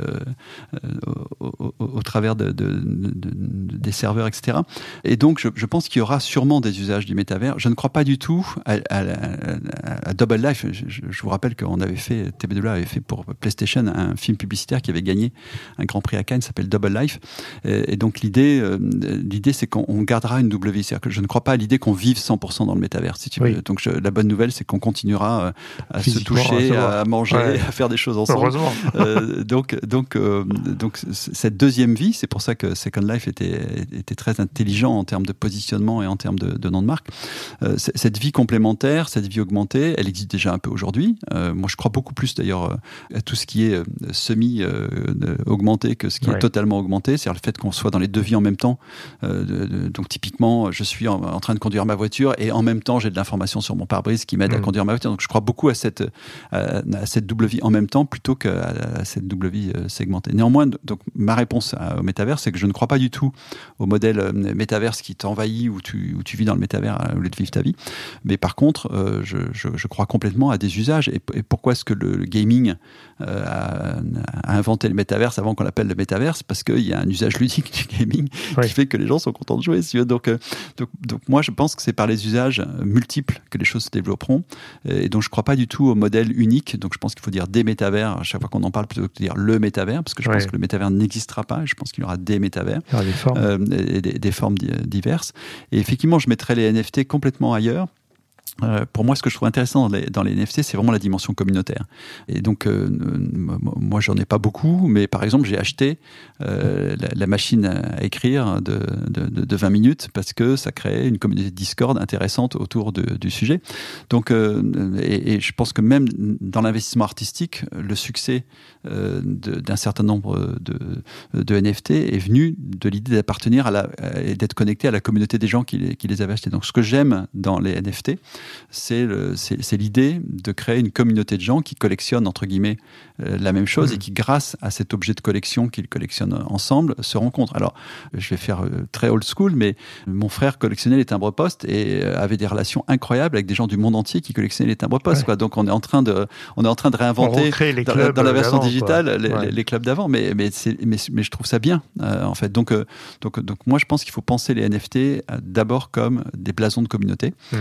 au, au, au, travers de, de, de, des serveurs, etc. Et donc, je, je pense qu'il y aura sûrement des usages du métavers. Je ne crois pas du tout à, à, à Double Life. Je, je, vous rappelle qu'on avait fait, TB2 avait fait pour PlayStation un film publicitaire qui avait gagné un grand prix à Cannes, s'appelle Double Life. Et, et donc, l'idée, l'idée, c'est qu'on gardera une double vie. C'est-à-dire que je ne crois pas à l'idée qu'on vive 100% dans le métavers, si tu veux. Donc, je, la bonne nouvelle, c'est qu'on continuera euh, à se toucher, à, manger, ouais. [laughs] à faire des choses ensemble. Heureusement. euh, donc, donc, euh, donc, cette deuxième vie, c'est pour ça que Second Life était, était très intelligent en termes de positionnement et en termes de, de nom de marque. Cette vie complémentaire, cette vie augmentée, elle existe déjà un peu aujourd'hui. Moi, je crois beaucoup plus d'ailleurs à tout ce qui est semi augmenté que ce qui ouais. est totalement augmenté, c'est-à-dire le fait qu'on soit dans les deux vies en même temps. Donc, typiquement, je suis en, en, train de conduire ma voiture et en même temps, j'ai de l'information sur mon pare-brise qui m'aide mmh. à conduire ma voiture. Donc je crois beaucoup à cette, à, à cette double vie en même temps plutôt qu'à à cette double vie euh, segmentée. Néanmoins, donc ma réponse au métavers, c'est que je ne crois pas du tout au modèle euh, métaverse qui t'envahit ou tu, où tu vis dans le métavers euh, au lieu de vivre ta vie. Mais par contre, euh, je, je, je, crois complètement à des usages. Et, et pourquoi est-ce que le, le gaming euh, a, a, inventé le métaverse avant qu'on l'appelle le métaverse? Parce qu'il y a un usage ludique du gaming oui. qui fait que les gens sont contents de jouer. Donc, donc, donc moi, je pense que c'est par les usages multiples que les choses se développeront. Et donc, je ne crois pas du tout au modèle unique. Donc, je pense qu'il faut dire des métavers à chaque fois qu'on en parle plutôt que de dire le métavers, parce que je ouais. pense que le métavers n'existera pas. Je pense qu'il y aura des métavers. Il y aura des formes. Euh, et des, des, formes diverses. Et effectivement, je mettrais les NFT complètement ailleurs. Euh, pour moi, ce que je trouve intéressant dans les, NFT, c'est vraiment la dimension communautaire. Et donc, euh, moi, j'en ai pas beaucoup, mais par exemple, j'ai acheté euh, la, machine à écrire de, de, de, 20 minutes parce que ça crée une communauté Discord intéressante autour du sujet. Donc, euh, et, je pense que même dans l'investissement artistique, le succès d'un certain nombre de, de NFT est venu de l'idée d'appartenir à la et d'être connecté à la communauté des gens qui les, qui les avaient achetés. Donc, ce que j'aime dans les NFT, c'est l'idée de créer une communauté de gens qui collectionnent, entre guillemets, la même chose mmh. et qui, grâce à cet objet de collection qu'ils collectionnent ensemble, se rencontrent. Alors, je vais faire euh, très old school, mais mon frère collectionnait les timbres postes et euh, avait des relations incroyables avec des gens du monde entier qui collectionnaient les timbres postes. Ouais. Quoi. Donc, on est en train de, on est en train de réinventer dans, la, dans, la version digitale les, ouais. les, clubs d'avant, mais, mais, mais, mais, je trouve ça bien, euh, en fait. Donc, donc, donc, moi, je pense qu'il faut penser les NFT d'abord comme des blasons de communauté. Mmh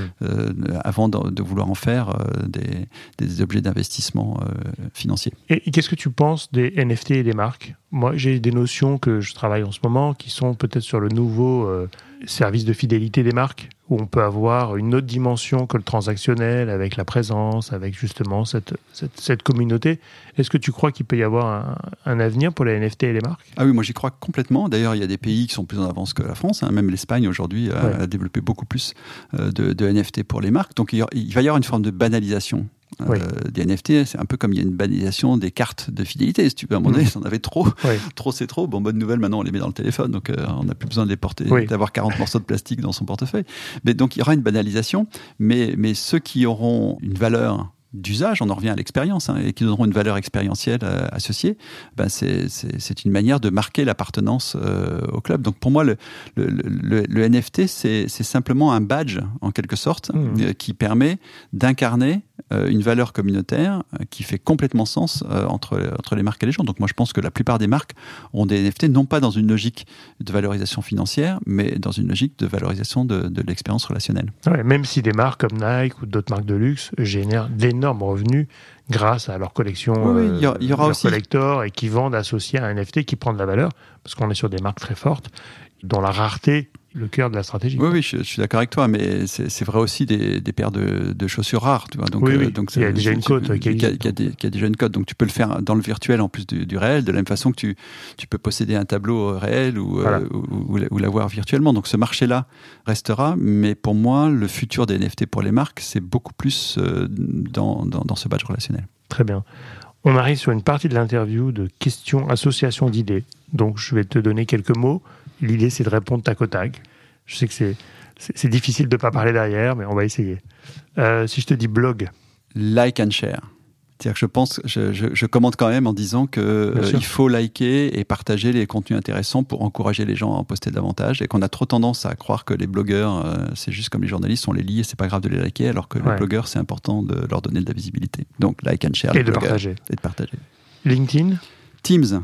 avant de, de, vouloir en faire euh, des, des, objets d'investissement euh, financier. Et, qu'est-ce que tu penses des NFT et des marques? Moi, j'ai des notions que je travaille en ce moment qui sont peut-être sur le nouveau euh, service de fidélité des marques où on peut avoir une autre dimension que le transactionnel, avec la présence, avec justement cette, cette, cette communauté. Est-ce que tu crois qu'il peut y avoir un, un, avenir pour les NFT et les marques? Ah oui, moi j'y crois complètement. D'ailleurs, il y a des pays qui sont plus en avance que la France. Hein. Même l'Espagne aujourd'hui a, ouais. a, développé beaucoup plus euh, de, de, NFT pour les marques. Donc il, y aura, il va y avoir une forme de banalisation oui. euh, des NFT. C'est un peu comme il y a une banalisation des cartes de fidélité. Si tu veux, à un moment donné, mmh. on avait trop. Oui. [laughs] Trop, c'est trop. Bon, bonne nouvelle, maintenant, on les met dans le téléphone. Donc, euh, on n'a plus besoin de les porter, oui. d'avoir 40 morceaux de plastique dans son portefeuille. Mais donc, il y aura une banalisation. Mais, mais ceux qui auront une valeur d'usage, on en revient à l'expérience, hein, et qui donneront une valeur expérientielle euh, associée, ben c'est une manière de marquer l'appartenance euh, au club. Donc pour moi, le, le, le, le NFT, c'est simplement un badge, en quelque sorte, mmh. euh, qui permet d'incarner une valeur communautaire euh, qui fait complètement sens euh, entre, entre les marques et les gens. Donc moi, je pense que la plupart des marques ont des NFT, non pas dans une logique de valorisation financière, mais dans une logique de valorisation de, de l'expérience relationnelle. Ouais, même si des marques comme Nike ou d'autres marques de luxe génèrent d'énormes revenus grâce à leur collection oui, oui, il y, a, il y aura aussi collector et qui vendent associés à un NFT qui prend de la valeur parce qu'on est sur des marques très fortes dont la rareté le cœur de la stratégie. Oui, oui, je, suis d'accord avec toi, mais c'est vrai aussi des, des paires de, de, chaussures rares. Tu vois. Donc, oui, oui. donc il y a déjà une cote. Il y, a, déjà une cote, donc tu peux le faire dans le virtuel en plus du, du, réel, de la même façon que tu, tu peux posséder un tableau réel ou, ou, ou l'avoir virtuellement. Donc ce marché-là restera, mais pour moi, le futur des NFT pour les marques, c'est beaucoup plus dans, dans, dans ce badge relationnel. Très bien. On arrive sur une partie de l'interview de questions, association d'idées. Donc, je vais te donner quelques mots. L'idée, c'est de répondre tac au tac. Je sais que c'est, c'est, difficile de ne pas parler derrière, mais on va essayer. Euh, si je te dis blog. Like and share. C'est-à-dire que je pense, je, je, je, commente quand même en disant que euh, il faut liker et partager les contenus intéressants pour encourager les gens à en poster davantage et qu'on a trop tendance à croire que les blogueurs, euh, c'est juste comme les journalistes, on les lit et c'est pas grave de les liker, alors que les blogueurs, c'est important de leur donner de la visibilité. Donc like and share. Et de partager. Et de partager. LinkedIn? Teams.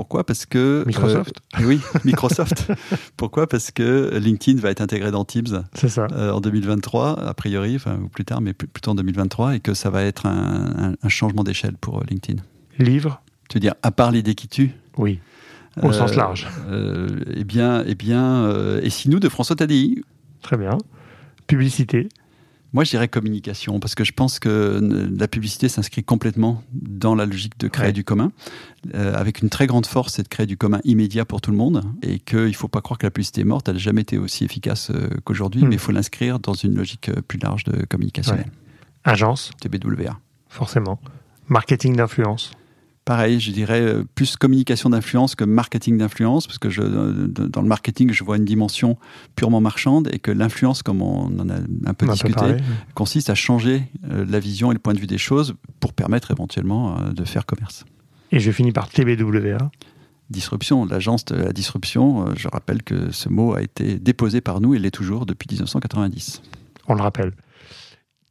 Pourquoi Parce que euh, Microsoft. [laughs] oui, Microsoft. Pourquoi Parce que LinkedIn va être intégré dans Teams. Ça. Euh, en 2023, a priori, enfin ou plus tard, mais plutôt en 2023, et que ça va être un, un, changement d'échelle pour euh, LinkedIn. Livre. Tu veux dire à part l'idée qui tue? Oui. Au sens large. eh bien, eh bien, et si nous de François Tadei Très bien. Publicité. Moi, je dirais communication, parce que je pense que la publicité s'inscrit complètement dans la logique de créer du commun, euh, avec une très grande force, c'est de créer du commun immédiat pour tout le monde, et qu'il ne faut pas croire que la publicité est morte, elle n'a jamais été aussi efficace euh, qu'aujourd'hui, hmm. mais il faut l'inscrire dans une logique euh, plus large de communication. Agence TBWA. Forcément. Marketing d'influence pareil, je dirais euh, plus communication d'influence que marketing d'influence, parce que je, dans le marketing, je vois une dimension purement marchande et que l'influence, comme on en a un peu discuté, consiste à changer euh, la vision et le point de vue des choses pour permettre éventuellement euh, de faire commerce. Et je finis par TBWA. Disruption, l'agence de la disruption, je rappelle que ce mot a été déposé par nous et l'est toujours depuis 1990. On le rappelle.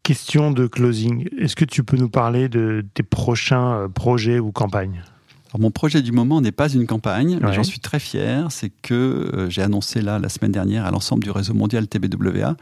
Question de closing. Est-ce que tu peux nous parler de tes prochains euh, projets ou campagnes? Alors mon projet du moment n'est pas une campagne, mais j'en suis très fier. C'est que euh, j'ai annoncé là la semaine dernière à l'ensemble du réseau mondial TBWA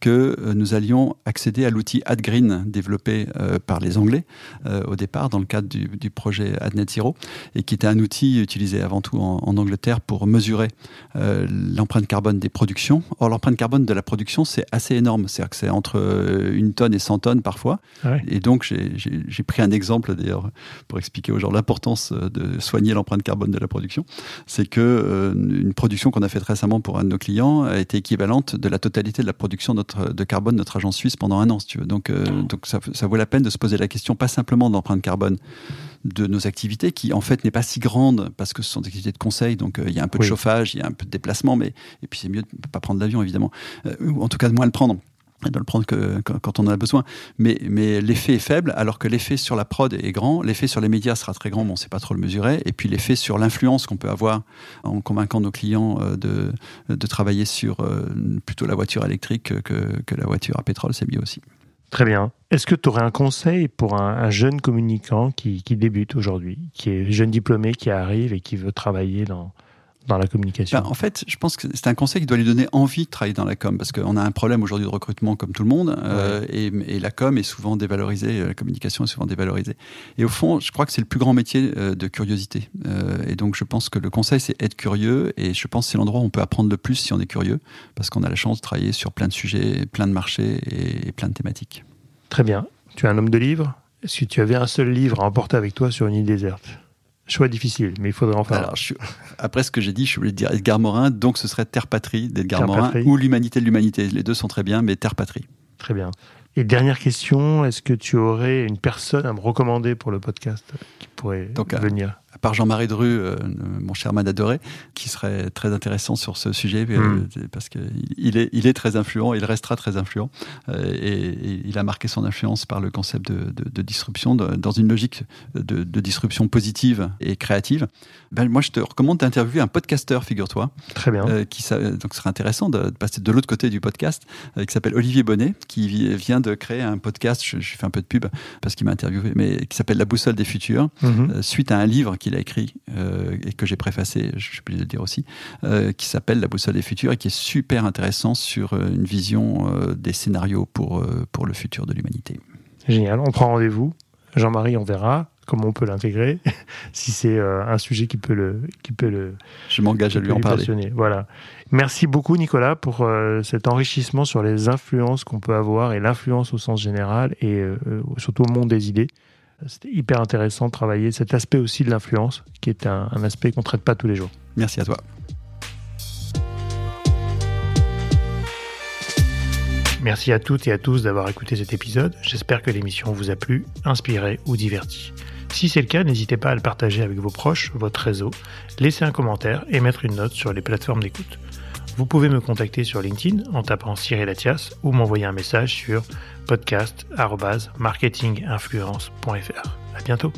que euh, nous allions accéder à l'outil AdGreen développé euh, par les Anglais euh, au départ dans le cadre du, du, projet AdNet Zero et qui était un outil utilisé avant tout en, en Angleterre pour mesurer l'empreinte carbone des productions. Or l'empreinte carbone de la production c'est assez énorme, c'est-à-dire que c'est entre une tonne et 100 tonnes parfois. Ouais. Et donc j'ai pris un exemple d'ailleurs pour expliquer aux gens l'importance de soigner l'empreinte carbone de la production. C'est que une production qu'on a faite récemment pour un de nos clients a été équivalente de la totalité de la production de de carbone notre agence suisse pendant un an, si tu veux. Donc, euh, donc ça, ça, vaut la peine de se poser la question, pas simplement d'empreinte carbone de nos activités, qui en fait n'est pas si grande parce que ce sont des activités de conseil, donc euh, il y a un peu de chauffage, il y a un peu de déplacement, mais et puis c'est mieux de ne pas prendre l'avion évidemment, euh, ou en tout cas de moins le prendre et de le prendre quand on en a besoin. Mais, mais l'effet est faible, alors que l'effet sur la prod est grand. L'effet sur les médias sera très grand, mais on ne sait pas trop le mesurer. Et puis l'effet sur l'influence qu'on peut avoir en convainquant nos clients euh, de, de travailler sur euh, plutôt la voiture électrique que, que la voiture à pétrole, c'est mieux aussi. Très bien. Est-ce que tu aurais un conseil pour un, un jeune communicant qui, qui débute aujourd'hui, qui est jeune diplômé, qui arrive et qui veut travailler dans, dans la communication ben, En fait, je pense que c'est un conseil qui doit lui donner envie de travailler dans la com, parce qu'on a un problème aujourd'hui de recrutement comme tout le monde, euh, et, et, la com est souvent dévalorisée, euh, la communication est souvent dévalorisée. Et au fond, je crois que c'est le plus grand métier euh, de curiosité. Euh, et donc, je pense que le conseil, c'est être curieux, et je pense que c'est l'endroit où on peut apprendre le plus si on est curieux, parce qu'on a la chance de travailler sur plein de sujets, plein de marchés et, et plein de thématiques. Très bien. Tu es un homme de livres Est-ce que tu avais un seul livre à emporter avec toi sur une île déserte? Choix difficile, mais il faudrait en faire. Alors, je après ce que j'ai dit, je voulais dire Edgar Morin, donc ce serait Terre Patrie d'Edgar Morin ou l'humanité de l'humanité. Les deux sont très bien, mais Terre Patrie. Très bien. Et dernière question, est-ce que tu aurais une personne à me recommander pour le podcast? qui pourrait donc, venir par Jean-Marie Dru, euh, mon cher man adoré, qui serait très intéressant sur ce sujet mm. parce qu'il il est, il est très influent, il restera très influent euh, et, et, il a marqué son influence par le concept de, de, de disruption de, dans une logique de, disruption positive et créative. Ben, moi, je te recommande d'interviewer un podcasteur, figure-toi. Très bien. Euh, qui donc, ce serait intéressant de, passer de l'autre côté du podcast, euh, qui s'appelle Olivier Bonnet, qui vient de créer un podcast. Je, je fais un peu de pub parce qu'il m'a interviewé, mais qui s'appelle La boussole des futurs, mm -hmm. suite à un livre qu'il a écrit euh, et que j'ai préfacé, je suis obligé de le dire aussi, euh, qui s'appelle La boussole des futurs et qui est super intéressant sur euh, une vision euh, des scénarios pour, pour le futur de l'humanité. Génial, on prend rendez-vous. Jean-Marie, on verra comment on peut l'intégrer, [laughs] si c'est un sujet qui peut le, qui peut le. Je m'engage à lui en parler. Voilà. Merci beaucoup Nicolas pour cet enrichissement sur les influences qu'on peut avoir et l'influence au sens général et surtout au monde des idées. C'était hyper intéressant de travailler cet aspect aussi de l'influence, qui est un, un aspect qu'on ne traite pas tous les jours. Merci à toi. Merci à toutes et à tous d'avoir écouté cet épisode. J'espère que l'émission vous a plu, inspiré ou diverti. Si c'est le cas, n'hésitez pas à le partager avec vos proches, votre réseau, laisser un commentaire et mettre une note sur les plateformes d'écoute. Vous pouvez me contacter sur LinkedIn en tapant Cyril Latias ou m'envoyer un message sur podcast.marketinginfluence.fr. À bientôt.